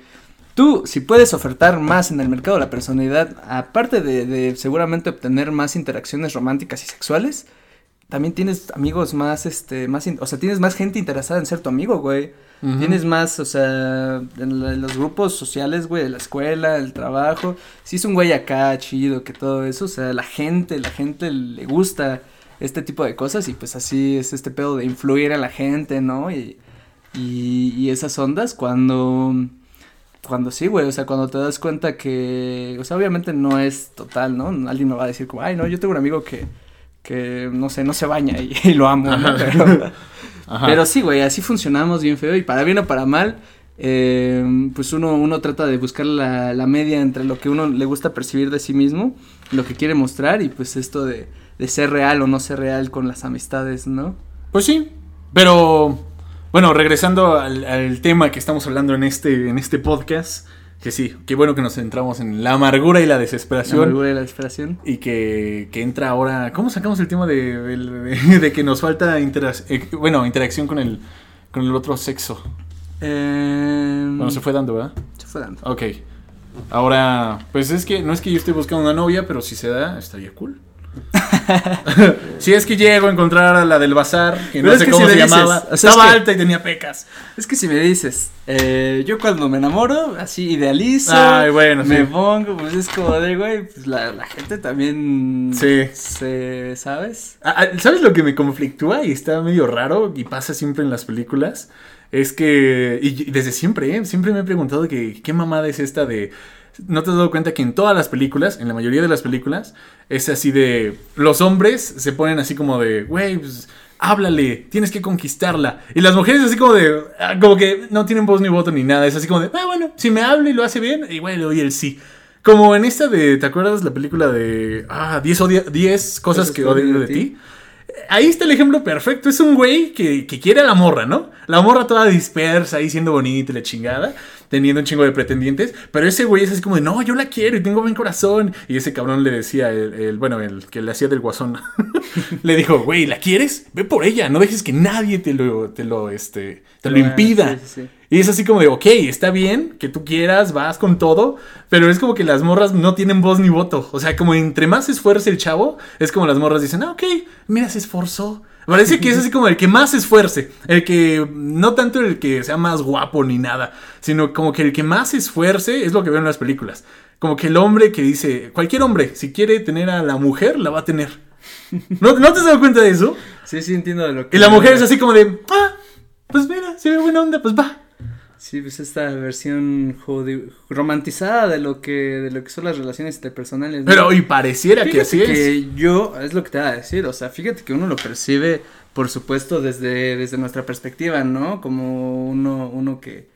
Tú, si puedes ofertar más en el mercado de la personalidad, aparte de, de seguramente obtener más interacciones románticas y sexuales, también tienes amigos más, este, más, o sea, tienes más gente interesada en ser tu amigo, güey. Tienes más, o sea, en, la- en los grupos sociales, güey, de la escuela, el trabajo. Si es un güey acá chido, que todo eso, o sea, la gente, la gente le gusta este tipo de cosas y pues así es este pedo de influir a la gente, ¿no? Y, y, y esas ondas cuando, cuando sí, güey, o sea, cuando te das cuenta que, o sea, obviamente no es total, ¿no? Alguien me va a decir como, ay, no, yo tengo un amigo que, que, no sé, no se baña y, y lo amo, ¿no? Pero, sí, güey, así funcionamos bien feo y para bien o para mal, eh, pues uno, uno trata de buscar la, la media entre lo que uno le gusta percibir de sí mismo, lo que quiere mostrar y pues esto de, de ser real o no ser real con las amistades, ¿no? Pues sí, pero bueno, regresando al, al tema que estamos hablando en este, en este podcast, que sí, qué bueno que nos centramos en la amargura y la La desesperación. amargura y la desesperación. Y que, que entra ahora. ¿Cómo sacamos el tema de, de- de que nos falta interac- eh, bueno, interacción con el, con el otro sexo? Eh, Bueno, se fue dando, ¿verdad? se fue dando. Ok. Ahora, pues es que no es que yo esté buscando una novia, pero si se da, estaría cool. si es que llego a encontrar a la del bazar, que no sé cómo se llamaba, estaba alta y tenía pecas. Es que si me dices, eh, yo cuando me enamoro, así idealizo, bueno, me pongo, pues es como de, güey, pues la, gente también sí. se, ¿sabes? Ah, ah, ¿Sabes lo que me conflictúa y está medio raro y pasa siempre en las películas? Es que, y desde siempre, ¿eh? siempre me he preguntado que qué mamada es esta de ¿No te has dado cuenta que en todas las películas, en la mayoría de las películas, es así de. Los hombres se ponen así como de, güey, pues, háblale, tienes que conquistarla. Y las mujeres así como de. Ah, como que no tienen voz ni voto ni nada. Es así como de, ah, bueno, si me habla y lo hace bien, igual le doy el sí. Como en esta de. ¿Te acuerdas la película de. Ah, 10 cosas que odio de, ti? ahí está el ejemplo perfecto. Es un güey que, que, quiere a la morra, ¿no? La morra toda dispersa, ahí siendo bonita y la chingada teniendo un chingo de pretendientes, pero ese güey es así como de, no, yo la quiero y tengo buen corazón. Y ese cabrón le decía, el, bueno, el que le hacía del guasón, le dijo, güey, ¿la quieres? Ve por ella, no dejes que nadie te lo, te lo, este, te lo impida. Y es así como de, ok, está bien que tú quieras, vas con todo, pero es como que las morras no tienen voz ni voto. O sea, como entre más se esfuerce el chavo, es como las morras dicen, ah, ok, mira, se esforzó Parece que es así como el que más se esfuerce. El que, no tanto el que sea más guapo ni nada, sino como que el que más se esfuerce es lo que veo en las películas. Como que el hombre que dice, cualquier hombre, si quiere tener a la mujer, la va a tener. ¿No, ¿no te has dado cuenta de eso? Sí, sí, entiendo de lo que... Y la mujer es así como de, ah, pues mira, si ve buena onda, pues va. Sí, pues esta versión romantizada de lo que de lo que son las relaciones interpersonales. Pero y pareciera que así que yo es lo que te voy a decir, o sea, fíjate que uno lo percibe, por supuesto, desde desde nuestra perspectiva, ¿no? Como uno uno que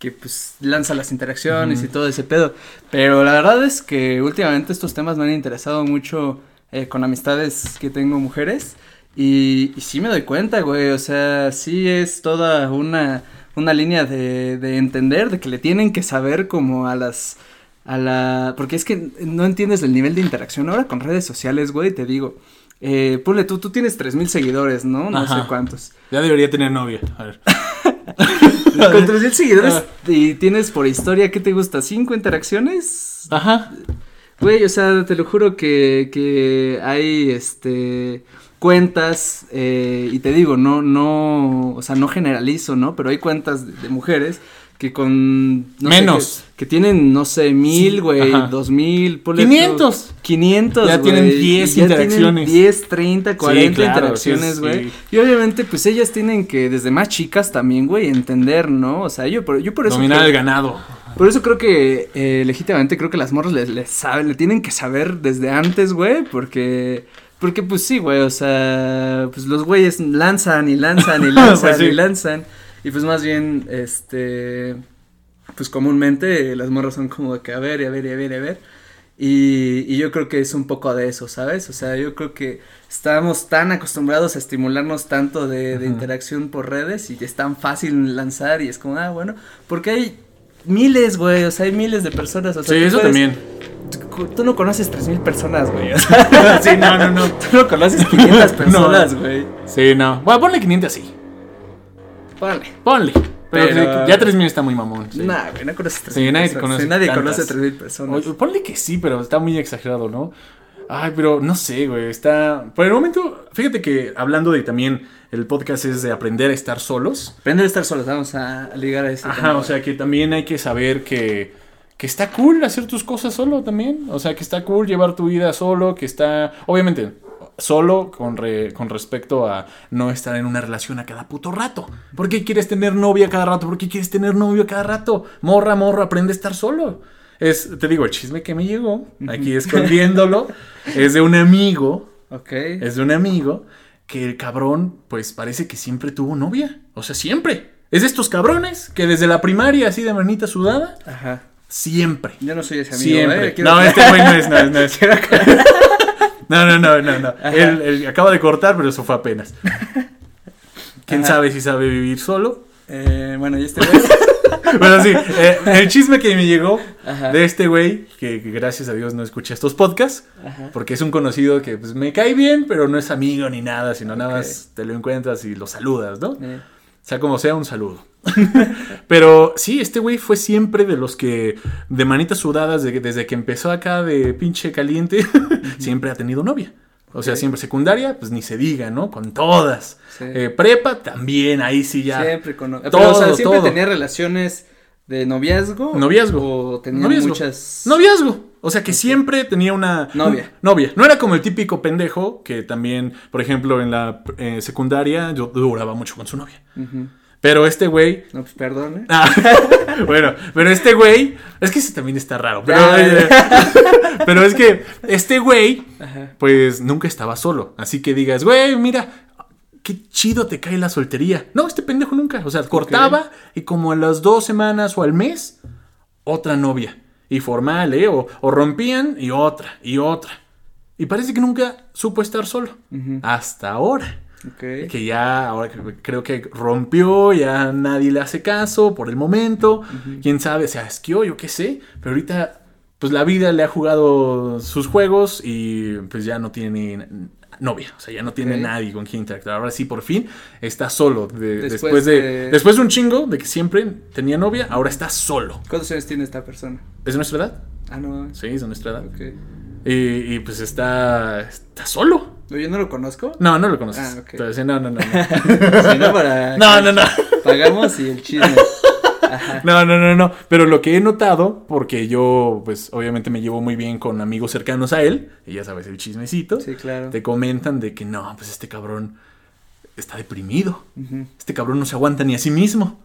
que pues lanza las interacciones y todo ese pedo. Pero la verdad es que últimamente estos temas me han interesado mucho eh, con amistades que tengo mujeres y, y sí me doy cuenta, güey, o sea, sí es toda una una línea de, de entender, de que le tienen que saber como a las a la porque es que no entiendes el nivel de interacción ahora con redes sociales, güey, te digo. Eh, ponle tú, tú tienes tres mil seguidores, ¿no? No sé cuántos. Ya debería tener novia. A ver. con tres mil seguidores ah. y tienes por historia, ¿qué te gusta? ¿Cinco interacciones? Ajá. Güey, o sea, te lo juro que, que hay este cuentas, eh, y te digo, no, no, o sea, no generalizo, ¿no? Pero hay cuentas de, mujeres que con... Menos. que, tienen, no sé, mil, güey, dos mil, quinientos. Quinientos, Ya tienen diez interacciones. diez, treinta, cuarenta interacciones, güey. Y obviamente, pues ellas tienen que, desde más chicas también, güey, entender, ¿no? O sea, yo por, yo por eso... Dominar el ganado. Por eso creo que, eh, legítimamente, creo que las morras le, le, saben, le tienen que saber desde antes, güey, porque porque pues sí, güey, o sea, pues los güeyes lanzan y lanzan y lanzan pues y lanzan. Y pues más bien, este, pues comúnmente las morras son como de que a ver y a ver y a ver y a ver. Y, y, yo creo que es un poco de eso, ¿sabes? O sea, yo creo que estamos tan acostumbrados a estimularnos tanto de, de interacción por redes y es tan fácil lanzar y es como, ah, bueno, porque hay miles, güey, o sea, hay miles de personas. O sea, sí, eso también tú no conoces 3000 personas, güey. sí, no, no, no. Tú no conoces 500 personas, güey. Sí, no. Bueno, ponle 500 así. Ponle. Ponle. Pero, ya 3000 está muy mamón. Sí. Nah, güey, no conoces 3000. Sí, nadie conoce. Sí, nadie conoce 3000 personas. ponle que sí, pero está muy exagerado, ¿no? Ay, pero no sé, güey. Está. Por el momento, fíjate que hablando de también. El podcast es de aprender a estar solos. Aprender a estar solos, vamos a ligar a eso. Ajá, o sea que también hay que saber que que está cool hacer tus cosas solo también. O sea, que está cool llevar tu vida solo, que está, obviamente, solo con, con respecto a no estar en una relación a cada puto rato. ¿Por qué quieres tener novia cada rato? ¿Por qué quieres tener novio cada rato? Morra, morra, aprende a estar solo. Es, te digo, el chisme que me llegó, aquí escondiéndolo, es de un amigo. Ok. Es de un amigo que el cabrón, pues parece que siempre tuvo novia. O sea, siempre. Es de estos cabrones que desde la primaria, así de manita sudada, Ajá. Siempre. Yo no soy ese amigo. Siempre. ¿eh? No, este güey no es, no es, no es. No, no, no, no, no. Él, acaba de cortar, pero eso fue apenas. ¿Quién sabe si sabe vivir solo? Eh, bueno, y este güey. bueno, sí, eh, el chisme que me llegó de este güey, que, gracias a Dios no escucha estos podcasts, porque es un conocido que pues, me cae bien, pero no es amigo ni nada, sino nada más te lo encuentras y lo saludas, ¿no? Eh. O sea, como sea, un saludo. Pero sí, este güey fue siempre de los que, de manitas sudadas, desde que empezó acá de pinche caliente, siempre ha tenido novia. O sea, siempre secundaria, pues ni se diga, ¿no? Con todas. Eh, prepa también, ahí sí ya. Siempre con. Todo, o sea, siempre tenía relaciones de noviazgo. Noviazgo. O tenía muchas. Noviazgo. O sea que siempre tenía una novia. novia. No era como el típico pendejo que también, por ejemplo, en la eh, secundaria yo duraba mucho con su novia. Pero este güey. No, pues perdone. Ah, bueno, pero este güey. Es que ese también está raro. Pero, pero es que este güey, pues nunca estaba solo. Así que digas, güey, mira, qué chido te cae la soltería. No, este pendejo nunca. O sea, cortaba y como a las dos semanas o al mes, otra novia. Y formal, ¿eh? O, rompían y otra, y otra. Y parece que nunca supo estar solo. Hasta ahora. Que ya, ahora creo que rompió, ya nadie le hace caso por el momento. Quién sabe, se asqueó, yo qué sé. Pero ahorita, pues la vida le ha jugado sus juegos y pues ya no tiene novia. O sea, ya no tiene nadie con quien interactuar. Ahora sí, por fin está solo. después, de, después de un chingo de que siempre tenía novia, ahora está solo. ¿Cuántos años tiene esta persona? ¿Es de nuestra edad? Ah, no. Sí, es de nuestra edad. Y, y, pues está, está solo. ¿Yo no lo conozco? No, no lo conoces. Ah, ok. Entonces, no, no, no. no, para no, no, no. Pagamos y el chisme. No, no, no, no. Pero lo que he notado, porque yo, pues, obviamente me llevo muy bien con amigos cercanos a él, y ya sabes, el chismecito. Sí, claro. Te comentan de que no, pues este cabrón está deprimido. Este cabrón no se aguanta ni a sí mismo.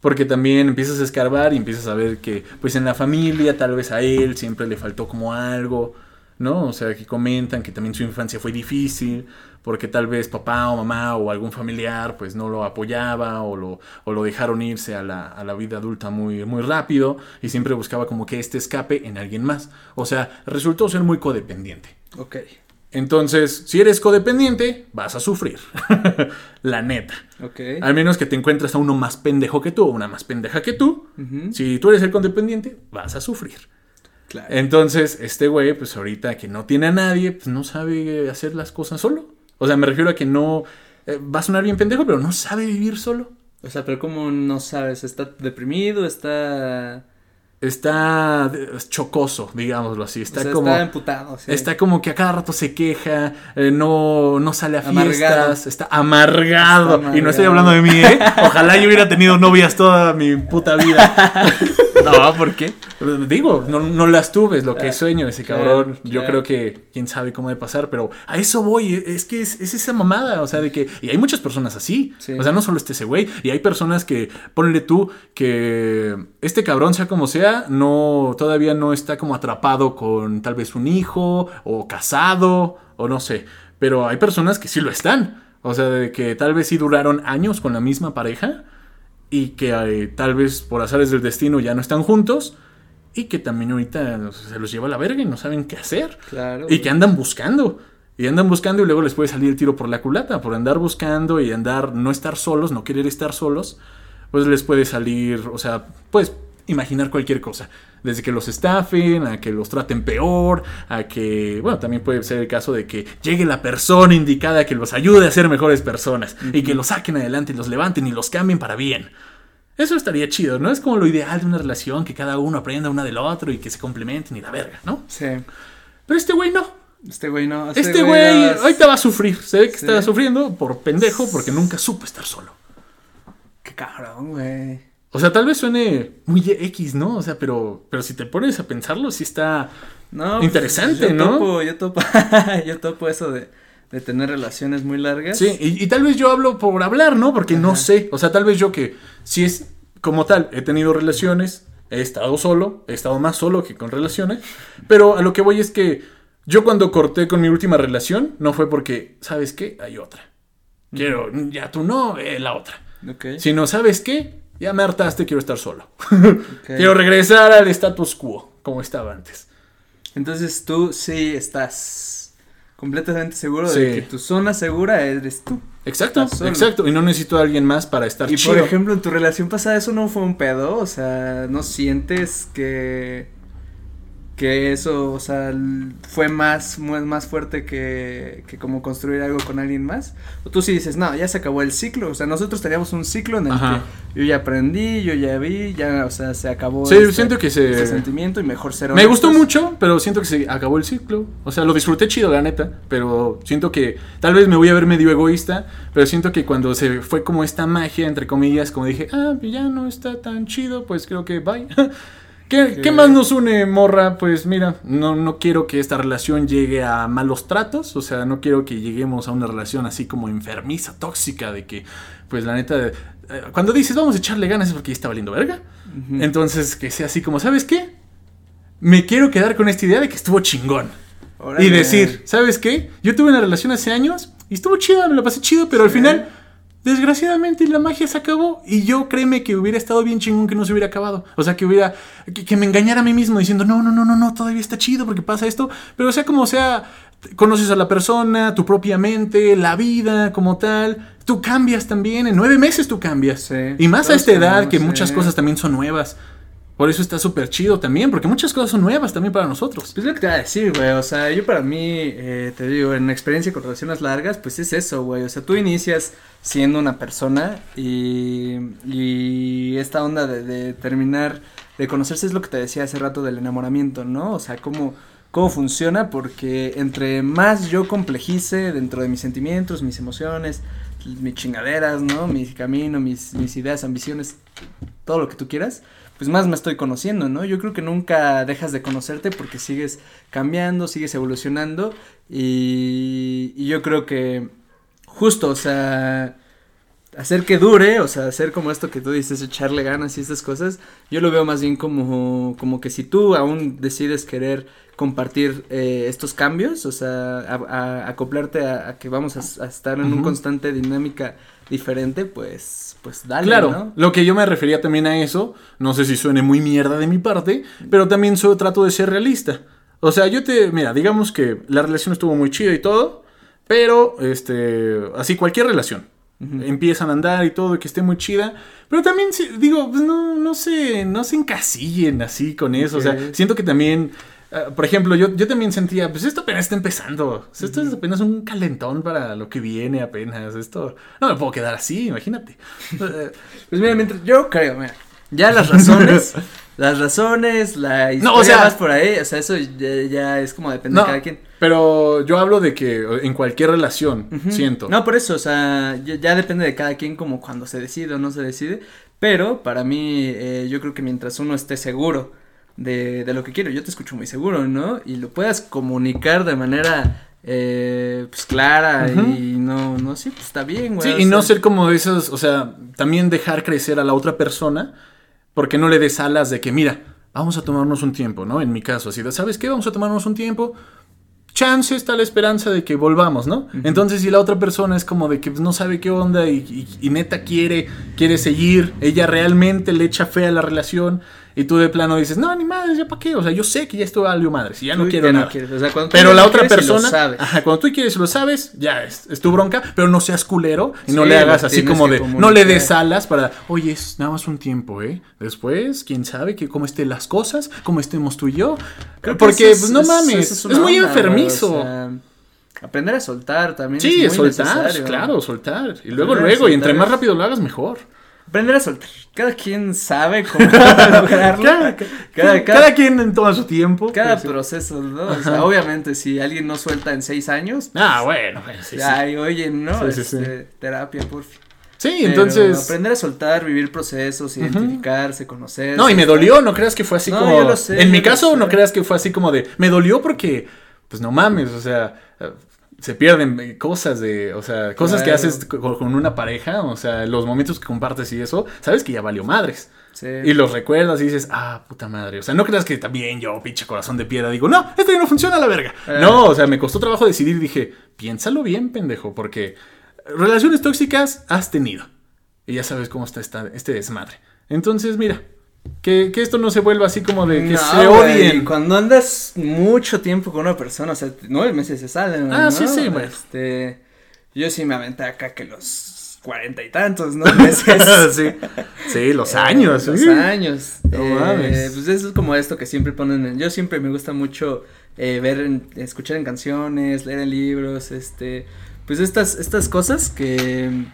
Porque también empiezas a escarbar y empiezas a ver que, pues en la familia, tal vez a él siempre le faltó como algo ¿no? O sea, que comentan que también su infancia fue difícil, porque tal vez papá o mamá o algún familiar pues no lo apoyaba o lo, o lo dejaron irse a la, a la, vida adulta muy, muy rápido y siempre buscaba como que este escape en alguien más. O sea, resultó ser muy codependiente. Ok. Entonces, si eres codependiente, vas a sufrir. la neta. Ok. Al menos que te encuentres a uno más pendejo que tú o una más pendeja que tú. Si tú eres el codependiente, vas a sufrir. Entonces, este güey, pues ahorita que no tiene a nadie, pues no sabe hacer las cosas solo. O sea, me refiero a que no. Eh, va a sonar bien pendejo, pero no sabe vivir solo. O sea, pero ¿cómo no sabes? ¿Está deprimido? ¿Está.? Está chocoso, digámoslo así. Está como. Está emputado. Está como que a cada rato se queja, eh, no, no sale a fiestas, está amargado. Y no estoy hablando de mí, ¿eh? Ojalá yo hubiera tenido novias toda mi puta vida. no, ¿por qué? Digo, no, no las tuve, es lo que sueño ese cabrón. Yo creo que quién sabe cómo de pasar, pero a eso voy. Es que es, esa mamada, o sea, de que. Y hay muchas personas así. O sea, no solo este ese güey. Y hay personas que, ponle tú, que este cabrón, sea como sea, no. Todavía no está como atrapado con tal vez un hijo, o casado, o no sé. Pero hay personas que sí lo están. O sea, de que tal vez sí duraron años con la misma pareja y que eh, tal vez por azares del destino ya no están juntos y que también ahorita se los lleva a la verga y no saben qué hacer. Claro. Y que andan buscando. Y andan buscando y luego les puede salir el tiro por la culata, por andar buscando y andar, no estar solos, no querer estar solos, pues les puede salir, o sea, pues imaginar cualquier cosa. Desde que los estafen, a que los traten peor, a que, bueno, también puede ser el caso de que llegue la persona indicada que los ayude a ser mejores personas y que los saquen adelante y los levanten y los cambien para bien. Eso estaría chido, ¿no? Es como lo ideal de una relación, que cada uno aprenda una del otro y que se complementen y la verga, ¿no? Sí. Pero este güey no. Este güey no. Este, este güey ahorita va a sufrir. Se ve que está sufriendo por pendejo porque nunca supo estar solo. Qué cabrón, güey. O sea, tal vez suene muy X, ¿no? O sea, pero, pero si te pones a pensarlo, sí está no, pues, interesante, yo ¿no? Topo, yo topo, yo topo eso de, de tener relaciones muy largas. Sí, y, tal vez yo hablo por hablar, ¿no? Porque no sé. O sea, tal vez yo que si es como tal, he tenido relaciones, he estado solo, he estado más solo que con relaciones, pero a lo que voy es que yo cuando corté con mi última relación, no fue porque, ¿sabes qué? Hay otra. Quiero, ya tú no, eh, la otra. Okay. Sino, ¿sabes qué? Ya me hartaste, quiero estar solo. quiero regresar al status quo, como estaba antes. Entonces tú sí estás completamente seguro de que tu zona segura eres tú. Exacto, exacto. Y no necesito a alguien más para estar Y por ejemplo, en tu relación pasada eso no fue un pedo, o sea, no sientes que que eso, o sea, fue más, más fuerte que, que como construir algo con alguien más. O tú sí dices, no, ya se acabó el ciclo, o sea, nosotros teníamos un ciclo en el que yo ya aprendí, yo ya vi, ya, o sea, se acabó. Sí, este, siento que se... Ese sentimiento y mejor ser Me gustó mucho, pero siento que se acabó el ciclo. O sea, lo disfruté chido, la neta, pero siento que tal vez me voy a ver medio egoísta, pero siento que cuando se fue como esta magia, entre comillas, como dije, ah, ya no está tan chido, pues creo que bye. ¿Qué, más nos une, morra? Pues mira, no, no quiero que esta relación llegue a malos tratos, o sea, no quiero que lleguemos a una relación así como enfermiza, tóxica, de que, pues la neta, eh, cuando dices vamos a echarle ganas es porque ya está valiendo verga. Entonces, que sea así como, ¿sabes qué? Me quiero quedar con esta idea de que estuvo chingón. Y decir, ¿sabes qué? Yo tuve una relación hace años y estuvo chida, me la pasé chido, pero al final Desgraciadamente la magia se acabó y yo créeme que hubiera estado bien chingón que no se hubiera acabado. O sea, que hubiera, que, me engañara a mí mismo diciendo, no, no, no, no, no, todavía está chido porque pasa esto. Pero sea como sea, conoces a la persona, tu propia mente, la vida como tal. Tú cambias también, en nueve meses tú cambias. y más a esta edad que muchas cosas también son nuevas. Por eso está súper chido también, porque muchas cosas son nuevas también para nosotros. Pues lo que te iba a decir, güey. O sea, yo para mí, eh, te digo, en experiencia con relaciones largas, pues es eso, güey. O sea, tú inicias siendo una persona y, esta onda de, terminar, de conocerse es lo que te decía hace rato del enamoramiento, ¿no? O sea, cómo, cómo funciona, porque entre más yo complejice dentro de mis sentimientos, mis emociones, mis chingaderas, ¿no? Mi camino, mis, mis ideas, ambiciones, todo lo que tú quieras pues más me estoy conociendo, ¿no? Yo creo que nunca dejas de conocerte porque sigues cambiando, sigues evolucionando y, y yo creo que justo, o sea, hacer que dure, o sea, hacer como esto que tú dices, echarle ganas y estas cosas, yo lo veo más bien como, como que si tú aún decides querer compartir eh, estos cambios, o sea, a, acoplarte a, que vamos a, estar en una constante dinámica diferente, pues, pues dale, Claro, lo que yo me refería también a eso, no sé si suene muy mierda de mi parte, pero también so, trato de ser realista. O sea, yo te, mira, digamos que la relación estuvo muy chida y todo, pero, este, así cualquier relación, empiezan a andar y todo, y que esté muy chida. Pero también digo, pues no, no se, no se encasillen así con eso. O sea, siento que también. Ah, por ejemplo, yo, yo también sentía, pues esto apenas está empezando. Esto es apenas un calentón para lo que viene apenas. Esto no me puedo quedar así, imagínate. pues mira, mientras yo creo, mira, ya las razones las razones, la historia no, o sea, por ahí, o sea, eso ya, es como depende de cada quien. Pero yo hablo de que en cualquier relación, siento. No, por eso, o sea, ya, depende de cada quien como cuando se decide o no se decide, pero para mí eh, yo creo que mientras uno esté seguro de, de lo que quiero, yo te escucho muy seguro, ¿no? Y lo puedas comunicar de manera eh, pues clara y no, no, sí, pues está bien, güey. Sí, y no ser como esos, o sea, también dejar crecer a la otra persona porque no le des alas de que, mira, vamos a tomarnos un tiempo, ¿no? En mi caso, así de, ¿sabes qué? Vamos a tomarnos un tiempo. Chance está la esperanza de que volvamos, ¿no? Entonces, si la otra persona es como de que pues, no sabe qué onda y, y, neta quiere, quiere seguir, ella realmente le echa fe a la relación, y tú de plano dices, no, ni madre, ya para qué. O sea, yo sé que ya esto valió madre, si ya no quiero nada. pero la otra persona, ajá, cuando tú quieres y lo sabes, ya es, tu bronca, pero no seas culero y no le hagas así como de, no le des alas para, oye, es nada más un tiempo, ¿eh? Después, quién sabe que cómo estén las cosas, cómo estemos tú y yo. Porque, pues no mames, es, muy enfermizo. aprender a soltar también. Sí, es soltar, claro, soltar. Y luego, luego, y entre más rápido lo hagas, mejor. Aprender a soltar. Cada quien sabe cómo lograrlo. cada, cada, quien toma su tiempo. Cada proceso, ¿no? O sea, obviamente, si alguien no suelta en seis años. Ah, bueno, sí, ya, oye, ¿no? este, terapia, por fin. Sí, entonces. Aprender a soltar, vivir procesos, identificarse, conocer. No, y me dolió, no creas que fue así como. Yo lo sé, en mi caso, no creas que fue así como de. Me dolió porque. Pues no mames, o sea se pierden cosas de, o sea, cosas que haces con una pareja, o sea, los momentos que compartes y eso, sabes que ya valió madres. Sí. Y los recuerdas y dices, ah, puta madre. O sea, no creas que también yo, pinche corazón de piedra, digo, no, esto ya no funciona a la verga. Eh. No, o sea, me costó trabajo decidir y dije, piénsalo bien, pendejo, porque relaciones tóxicas has tenido. Y ya sabes cómo está esta, este desmadre. Entonces, mira, que, esto no se vuelva así como de que se odien. cuando andas mucho tiempo con una persona, o sea, nueve meses se salen. Ah, sí, sí, Este, yo sí me aventé acá que los cuarenta y tantos, ¿no? sí. sí, los años. los años. No eh, Pues eso es como esto que siempre ponen. En, yo siempre me gusta mucho eh, ver, escuchar en canciones, leer en libros, este, pues estas, estas cosas que,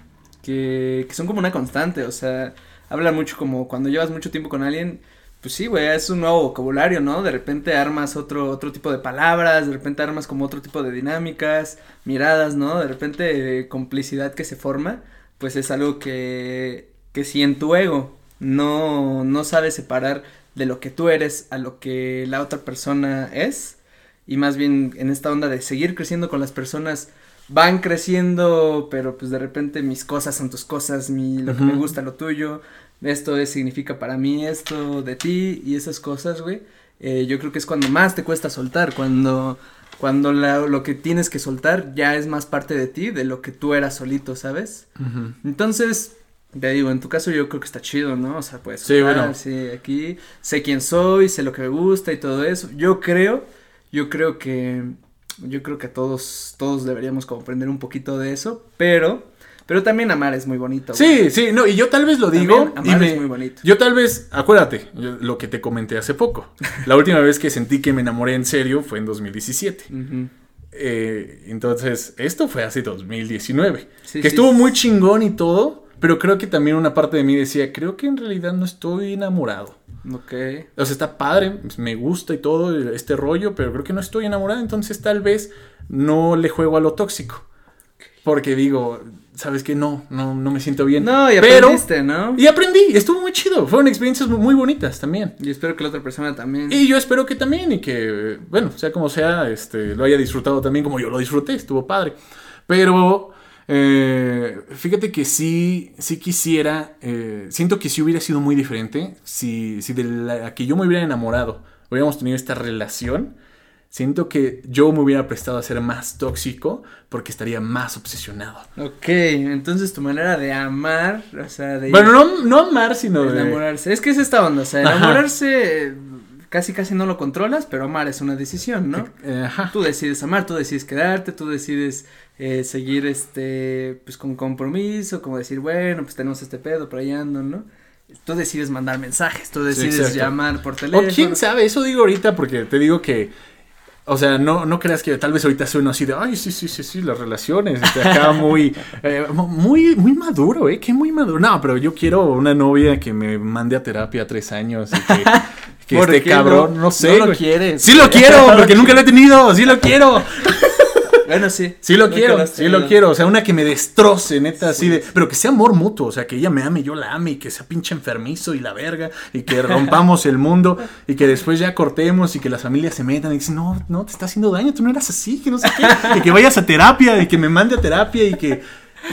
que, que son como una constante, o sea, habla mucho como cuando llevas mucho tiempo con alguien, pues sí, güey, es un nuevo vocabulario, ¿no? De repente armas otro, otro tipo de palabras, de repente armas como otro tipo de dinámicas, miradas, ¿no? De repente eh, complicidad que se forma, pues es algo que, que si en tu ego no, no sabes separar de lo que tú eres a lo que la otra persona es, y más bien en esta onda de seguir creciendo con las personas, van creciendo, pero pues de repente mis cosas son tus cosas, mi, lo que me gusta, lo tuyo, esto es, significa para mí esto de ti y esas cosas, güey. Eh, yo creo que es cuando más te cuesta soltar, cuando, cuando lo que tienes que soltar ya es más parte de ti de lo que tú eras solito, ¿sabes? Entonces, te digo, en tu caso yo creo que está chido, ¿no? O sea, pues, sí, bueno. sí, aquí sé quién soy, sé lo que me gusta y todo eso. Yo creo, yo creo que, yo creo que todos, todos deberíamos comprender un poquito de eso, pero pero también amar es muy bonito. Sí, sí, no, y yo tal vez lo digo. Amar es muy bonito. Yo tal vez, acuérdate, lo que te comenté hace poco. La última vez que sentí que me enamoré en serio fue en 2017. Eh, entonces, esto fue hace 2019. que estuvo muy chingón y todo. Pero creo que también una parte de mí decía, creo que en realidad no estoy enamorado. Ok. O sea, está padre, me gusta y todo este rollo, pero creo que no estoy enamorado, entonces tal vez no le juego a lo tóxico. Porque digo, sabes que no, no, no me siento bien. No, y aprendiste, ¿no? Y aprendí, estuvo muy chido, fueron experiencias muy, bonitas también. Y espero que la otra persona también. Y yo espero que también y que, bueno, sea como sea, este, lo haya disfrutado también como yo lo disfruté, estuvo padre. Pero, eh, fíjate que sí, sí quisiera, eh, siento que sí hubiera sido muy diferente si, si de la que yo me hubiera enamorado, hubiéramos tenido esta relación Siento que yo me hubiera prestado a ser más tóxico porque estaría más obsesionado. Ok, entonces tu manera de amar, o sea, de... Bueno, no, no amar, sino de... Enamorarse. Es que es esta onda, o sea, enamorarse casi casi no lo controlas, pero amar es una decisión, ¿no? Eh, ajá. Tú decides amar, tú decides quedarte, tú decides eh, seguir este, pues con compromiso, como decir, bueno, pues tenemos este pedo, pero ahí ando, ¿no? Tú decides mandar mensajes, tú decides llamar por teléfono. O quién sabe, eso digo ahorita porque te digo que o sea, no, no creas que tal vez ahorita sueno así de, ay, sí, sí, sí, sí, las relaciones. Este, acá muy, eh, muy, muy maduro, ¿eh? Que muy maduro. No, pero yo quiero una novia que me mande a terapia tres años y que, que esté cabrón, no, sé. No lo quieres. Sí lo quiero, porque nunca lo he tenido, sí lo quiero. Bueno, sí. Sí lo quiero, sí lo quiero. O sea, una que me destroce, neta, así de. Pero que sea amor mutuo. O sea, que ella me ame yo la ame y que sea pinche enfermizo y la verga. Y que rompamos el mundo y que después ya cortemos y que las familias se metan y dicen, no, no, te está haciendo daño, tú no eras así, que no sé qué. y que vayas a terapia y que me mande a terapia y que,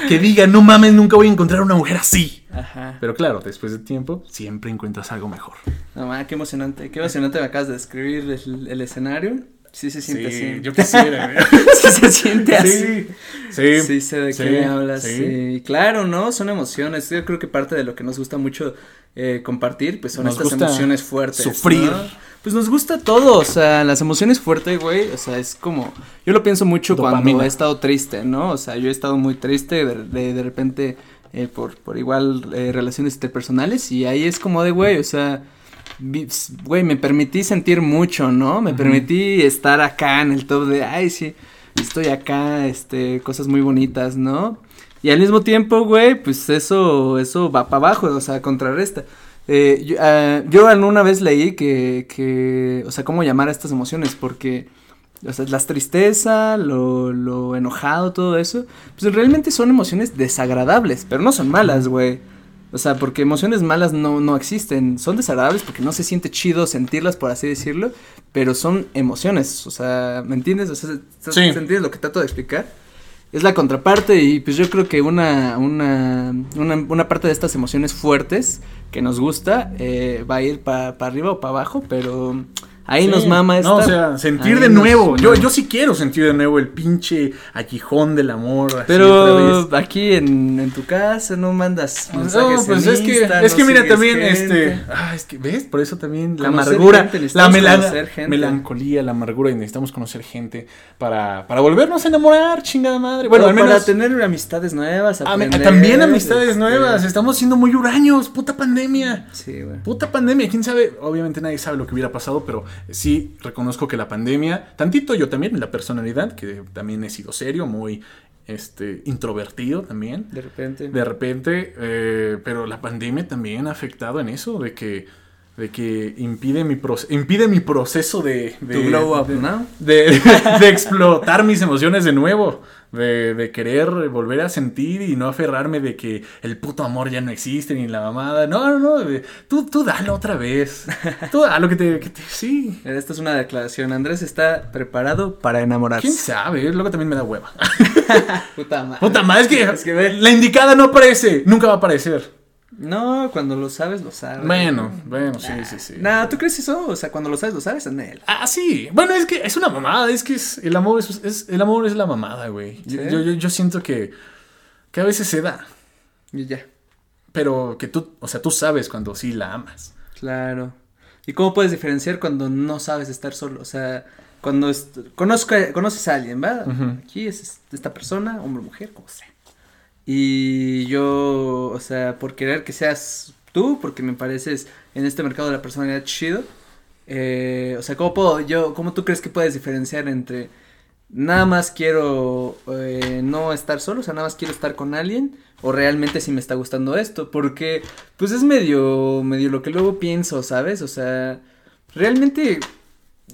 que diga, no mames, nunca voy a encontrar una mujer así. Ajá. Pero claro, después de tiempo, siempre encuentras algo mejor. No, mames, qué emocionante. Qué emocionante me acabas de describir el escenario. Sí se siente así. Yo quisiera, sí se siente así. Sí. Sí, sé de qué me hablas. Sí. Claro, ¿no? Son emociones. Yo creo que parte de lo que nos gusta mucho eh, compartir, pues son estas emociones fuertes. Sufrir. Pues nos gusta todo, o sea, las emociones fuertes, güey, o sea, es como, yo lo pienso mucho cuando he estado triste, ¿no? O sea, yo he estado muy triste de, de, repente eh, por, por igual eh, relaciones interpersonales y ahí es como de, güey, o sea, güey, me permití sentir mucho, ¿no? Me permití estar acá en el top de, ay, sí, estoy acá, este, cosas muy bonitas, ¿no? Y al mismo tiempo, güey, pues eso, eso va para abajo, o sea, contrarresta. Eh, yo, uh, yo alguna vez leí que, que, o sea, cómo llamar a estas emociones, porque, o sea, la tristeza, lo, lo enojado, todo eso, pues realmente son emociones desagradables, pero no son malas, güey. O sea, porque emociones malas no, no existen. Son desagradables porque no se siente chido sentirlas, por así decirlo. Pero son emociones. O sea, ¿me entiendes? O sea, sí. entiendes lo que trato de explicar? Es la contraparte y pues yo creo que una, una, una, una parte de estas emociones fuertes que nos gusta eh, va a ir para arriba o para abajo, pero Ahí nos mama esta. No, o sea, sentir de nuevo. Yo, yo sí quiero sentir de nuevo el pinche aguijón del amor. Pero aquí en, en, tu casa no mandas mensajes No, pues es que, es que mira también, este. Ah, es que, ¿ves? Por eso también la amargura, la melancolía, la amargura y necesitamos conocer gente para, para volvernos a enamorar, chingada madre. Bueno, al menos. Para tener amistades nuevas. También amistades este, nuevas. Estamos siendo muy huraños. Puta pandemia. Sí, güey. Puta pandemia. Quién sabe. Obviamente nadie sabe lo que hubiera pasado, pero sí reconozco que la pandemia, tantito yo también, la personalidad, que también he sido serio, muy este, introvertido también. De repente. De repente, eh, pero la pandemia también ha afectado en eso, de que, de que impide mi, impide mi proceso de... de, de explotar mis emociones de nuevo de, de, querer volver a sentir y no aferrarme de que el puto amor ya no existe ni la mamada. No, no, no. tú, tú dalo otra vez. Tú dalo que te, que te. Sí. Esta es una declaración. Andrés está preparado para enamorarse. ¿Quién sabe? Luego también me da hueva. Puta madre. Puta madre. Es que, es que la indicada no aparece. Nunca va a aparecer. No, cuando lo sabes, lo sabes. Bueno, bueno, sí, sí, sí. Nah, ¿tú crees eso? O sea, cuando lo sabes, lo sabes él. Ah, sí. Bueno, es que es una mamada, es que es, el amor es, el amor es la mamada, güey. Yo, yo, yo, siento que, que a veces se da. Y ya. Pero que tú, o sea, tú sabes cuando sí la amas. Claro. ¿Y cómo puedes diferenciar cuando no sabes estar solo? O sea, cuando conoces a alguien, ¿va? Aquí es esta persona, hombre o mujer, como sea. Y yo, o sea, por querer que seas tú, porque me pareces en este mercado de la personalidad chido, eh, o sea, ¿cómo puedo, yo, cómo tú crees que puedes diferenciar entre nada más quiero eh, no estar solo, o sea, nada más quiero estar con alguien, o realmente si me está gustando esto, porque pues es medio, medio lo que luego pienso, ¿sabes? O sea, realmente,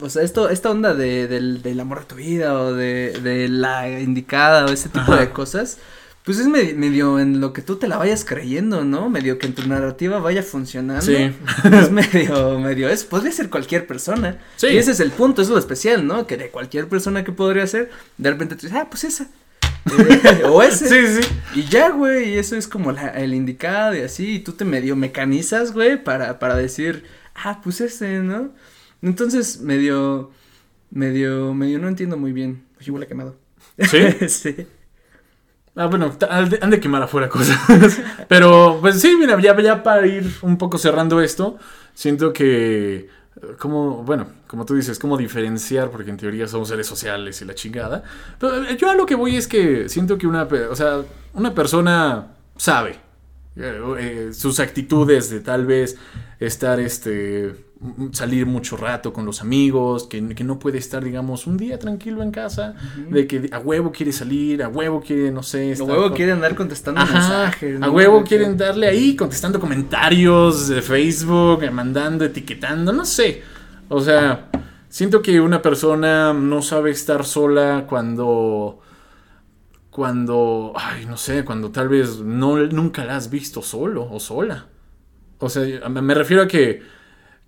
o sea, esto, esta onda de, del, del amor de tu vida, o de, de la indicada, o ese tipo de cosas, pues es medio, en lo que tú te la vayas creyendo, ¿no? Medio que en tu narrativa vaya funcionando. Sí. es medio, medio, es, podría ser cualquier persona. Sí. Y ese es el punto, es lo especial, ¿no? Que de cualquier persona que podría ser, de repente tú dices, ah, pues esa. Eh, o ese. Sí, sí. Y ya, güey, y eso es como la, el indicado y así, y tú te medio mecanizas, güey, para, para decir, ah, pues ese, ¿no? Entonces, medio, medio, medio no entiendo muy bien. Yo huele quemado. Sí. sí. Ah, bueno, han de quemar afuera cosas. Pero, pues sí, mira, ya, ya para ir un poco cerrando esto, siento que, como, bueno, como tú dices, como diferenciar, porque en teoría somos seres sociales y la chingada. Pero eh, yo a lo que voy es que siento que una, o sea, una persona sabe eh, eh, sus actitudes de tal vez estar, este, salir mucho rato con los amigos, que, no puede estar, digamos, un día tranquilo en casa, de que a huevo quiere salir, a huevo quiere, no sé. A huevo quiere andar contestando mensajes. A huevo quieren darle ahí, contestando comentarios de Facebook, mandando, etiquetando, no sé. O sea, siento que una persona no sabe estar sola cuando cuando, ay, no sé, cuando tal vez no, nunca la has visto solo o sola. O sea, me refiero a que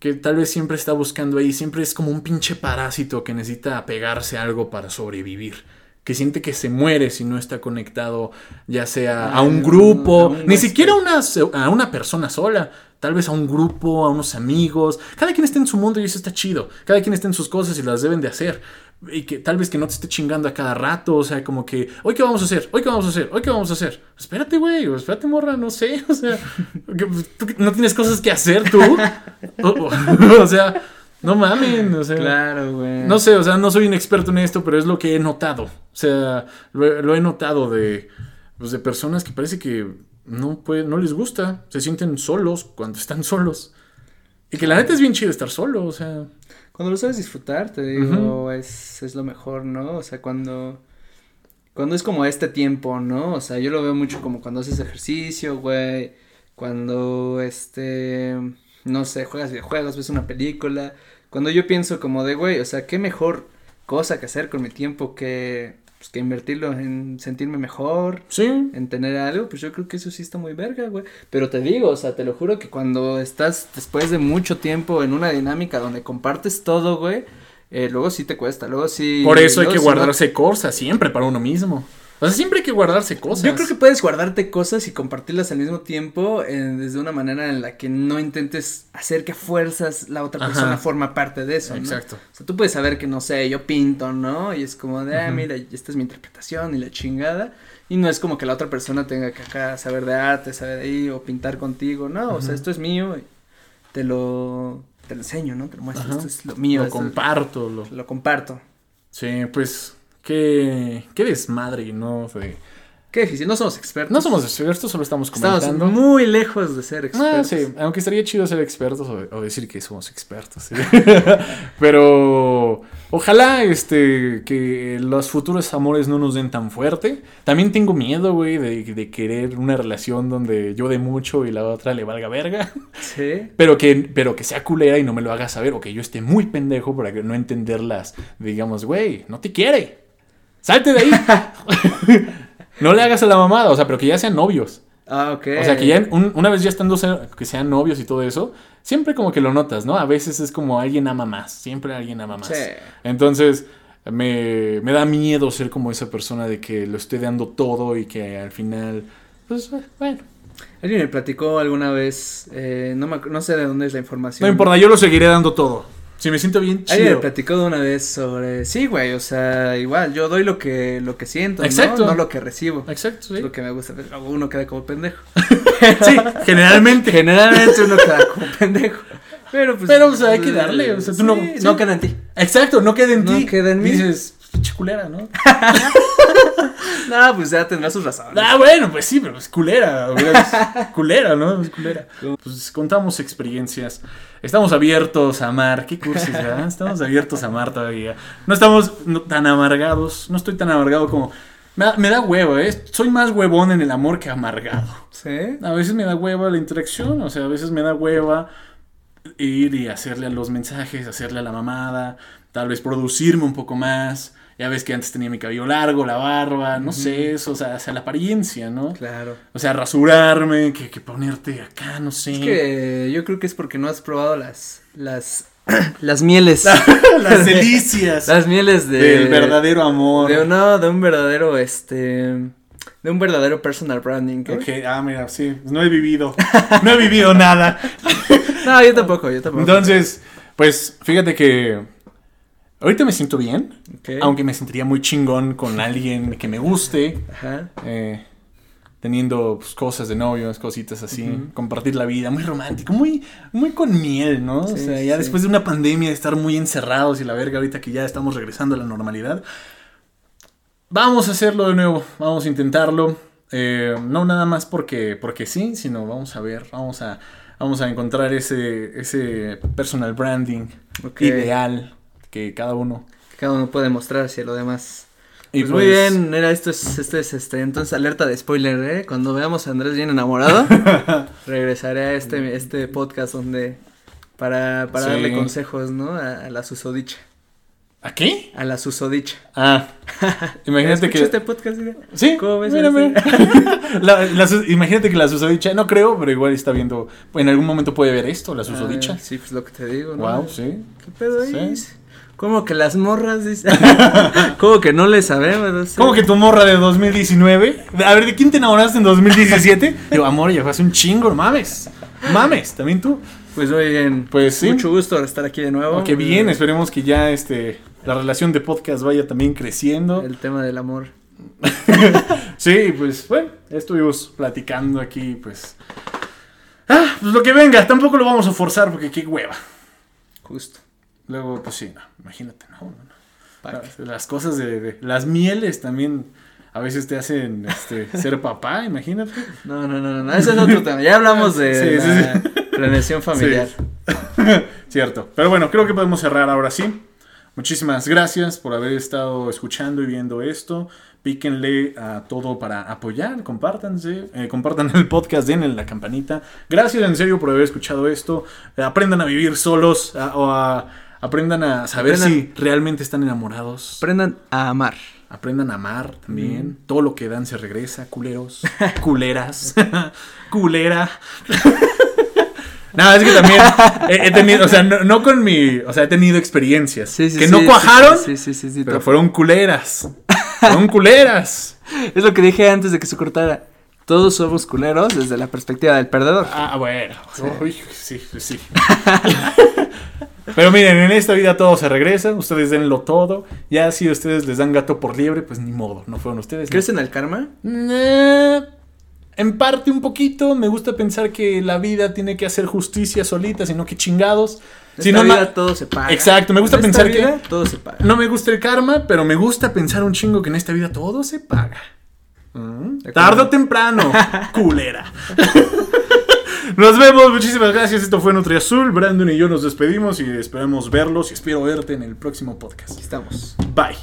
que tal vez siempre está buscando ahí, siempre es como un pinche parásito que necesita apegarse a algo para sobrevivir. Que siente que se muere si no está conectado, ya sea a un grupo, ni siquiera una, a una persona sola, tal vez a un grupo, a unos amigos. Cada quien está en su mundo y eso está chido. Cada quien está en sus cosas y las deben de hacer y que tal vez que no te esté chingando a cada rato, o sea, como que, hoy qué vamos a hacer, hoy qué vamos a hacer, hoy qué vamos a hacer. Espérate, güey, espérate, morra, no sé, o sea, ¿tú no tienes cosas que hacer tú. o, sea, no mamen, o sea. Claro, güey. No sé, o sea, no soy un experto en esto, pero es lo que he notado. O sea, lo, he notado de, pues, de personas que parece que no, puede, no les gusta, se sienten solos cuando están solos. Y que la neta es bien chido estar solo, o sea. Cuando lo sabes disfrutar, te digo, es, es lo mejor, ¿no? O sea, cuando. Cuando es como este tiempo, ¿no? O sea, yo lo veo mucho como cuando haces ejercicio, güey. Cuando, este. No sé, juegas videojuegos, ves una película. Cuando yo pienso como de, güey, o sea, qué mejor cosa que hacer con mi tiempo que pues que invertirlo en sentirme mejor, sí. en tener algo, pues yo creo que eso sí está muy verga, güey. Pero te digo, o sea, te lo juro que cuando estás después de mucho tiempo en una dinámica donde compartes todo, güey, eh, luego sí te cuesta, luego sí. Por eso hay que guardarse cosas siempre para uno mismo. O sea, siempre hay que guardarse cosas. Yo creo que puedes guardarte cosas y compartirlas al mismo tiempo eh, desde una manera en la que no intentes hacer que fuerzas la otra persona forma parte de eso, ¿no? Exacto. O sea, tú puedes saber que, no sé, yo pinto, ¿no? Y es como de, ah, mira, esta es mi interpretación y la chingada. Y no es como que la otra persona tenga que acá saber de arte, saber de ahí o pintar contigo, no, o sea, esto es mío y te lo, te lo enseño, ¿no? Te lo muestro, esto es lo mío. Lo comparto. lo... lo comparto. Sí, pues Qué, qué desmadre, ¿no? Qué difícil, no somos expertos. No somos expertos, solo estamos comentando. Estamos muy lejos de ser expertos. Ah, sí, aunque estaría chido ser expertos o, decir que somos expertos. Pero ojalá este que los futuros amores no nos den tan fuerte. También tengo miedo, güey, de, de, querer una relación donde yo dé mucho y la otra le valga verga. Sí. Pero que, pero que sea culera y no me lo haga saber o que yo esté muy pendejo para no entenderlas. Digamos, güey, no te quiere. Salte de ahí. no le hagas a la mamada, o sea, pero que ya sean novios. Ah, ok. O sea, que ya una vez ya estando, que sean novios y todo eso, siempre como que lo notas, ¿no? A veces es como alguien ama más, siempre alguien ama más. Sí. Entonces, me, me da miedo ser como esa persona de que lo esté dando todo y que al final, pues, bueno. Alguien me platicó alguna vez, eh, no, no sé de dónde es la información. No importa, yo lo seguiré dando todo. Si me siento bien chido. Alguien me platicó de una vez sobre, sí, güey, o sea, igual, yo doy lo que, lo que siento, Exacto. ¿no? No lo que recibo. Exacto, sí. lo que me gusta, uno queda como pendejo. sí, generalmente. Generalmente uno queda como pendejo. Pero pues. Pero, o sea, hay que darle, o sea, tú no. No queda en ti. Exacto, no queda en ti. No queda en mí. Dices, chiculera, ¿no? no, pues ya tendrá sus razones. Ah, bueno, pues sí, pero es culera. culera, ¿no? Es culera. Pues contamos experiencias. Estamos abiertos a amar. Qué cursis, ¿verdad? Estamos abiertos a amar todavía. No estamos tan amargados. No estoy tan amargado como. Me da, me da huevo, ¿eh? Soy más huevón en el amor que amargado. ¿Sí? A veces me da hueva la interacción, o sea, a veces me da hueva ir y hacerle a los mensajes, hacerle a la mamada, tal vez producirme un poco más. Ya ves que antes tenía mi cabello largo, la barba, no sé, eso, o sea, sea, la apariencia, ¿no? Claro. O sea, rasurarme, que, que ponerte acá, no sé. Es que yo creo que es porque no has probado las, las, las mieles. las delicias. las mieles de... Del verdadero amor. De, no, de un verdadero, este... De un verdadero personal branding. ¿eh? Ok, ah, mira, sí, no he vivido. no he vivido nada. no, yo tampoco, yo tampoco. Entonces, pues, fíjate que Ahorita me siento bien, aunque me sentiría muy chingón con alguien que me guste, Ajá. Eh, teniendo pues, cosas de novios, cositas así, compartir la vida, muy romántico, muy, muy con miel, ¿no? o sea, ya después de una pandemia de estar muy encerrados y la verga, ahorita que ya estamos regresando a la normalidad, vamos a hacerlo de nuevo, vamos a intentarlo, eh, no nada más porque, porque sí, sino vamos a ver, vamos a, vamos a encontrar ese, ese personal branding ideal que cada uno. Cada uno puede mostrar hacia lo demás. Y pues muy pues bien, era esto es, esto es este, entonces alerta de spoiler, ¿eh? Cuando veamos a Andrés bien enamorado, regresaré a este, este podcast donde, para, para darle consejos, ¿no? A, la susodicha. ¿A qué? A la susodicha. Ah, imagínate que... este podcast? Sí, ¿Cómo ves imagínate que la susodicha, no creo, pero igual está viendo, en algún momento puede ver esto, la susodicha. Ah, sí, pues lo que te digo, ¿no? Wow, sí. ¿Qué pedo? Sí. ¿Cómo que las morras? Dice. ¿Cómo que no le sabemos? ¿Cómo que tu morra de 2019? A ver, ¿de quién te enamoraste en 2017? Digo, amor, ya fue hace un chingo, mames. Mames, también tú. Pues muy bien. Pues sí. Mucho gusto estar aquí de nuevo. Oh, qué bien, esperemos que ya este la relación de podcast vaya también creciendo. El tema del amor. sí, pues bueno, estuvimos platicando aquí, pues. Ah, pues lo que venga, tampoco lo vamos a forzar porque qué hueva. Justo. Luego, pues sí, imagínate, ¿no? Las, cosas de, Las mieles también a veces te hacen este, ser papá, imagínate. No, no, no, no, ese es otro tema. Ya hablamos de la planeación familiar. Cierto. Pero bueno, creo que podemos cerrar ahora sí. Muchísimas gracias por haber estado escuchando y viendo esto. Píquenle a todo para apoyar, compártanse, eh, compartan el podcast, denle la campanita. Gracias en serio por haber escuchado esto. aprendan a vivir solos o a Aprendan a saber si realmente están enamorados. Aprendan a amar. Aprendan a amar también. Todo lo que dan se regresa, culeros. Culeras. Culera. No, es que también he, tenido, o sea, no, con mi, o sea, he tenido experiencias que no cuajaron, sí, sí, sí, pero fueron culeras. Fueron culeras. es lo que dije antes de que se cortara. Todos somos culeros desde la perspectiva del perdedor. Ah, bueno. Sí, sí, sí. Pero miren, en esta vida todo se regresa, ustedes denlo todo. Ya si ustedes les dan gato por liebre, pues ni modo, no fueron ustedes. ¿Crees en el karma? en parte un poquito, me gusta pensar que la vida tiene que hacer justicia solita, sino que chingados. En si no, vida todo se paga. Exacto, me gusta pensar que todo se paga. No me gusta el karma, pero me gusta pensar un chingo que en esta vida todo se paga. Mm, tarde o temprano, culera. Nos vemos, muchísimas gracias. Esto fue Nutri Azul. Brandon y yo nos despedimos y esperamos verlos y espero verte en el próximo podcast. estamos. Bye.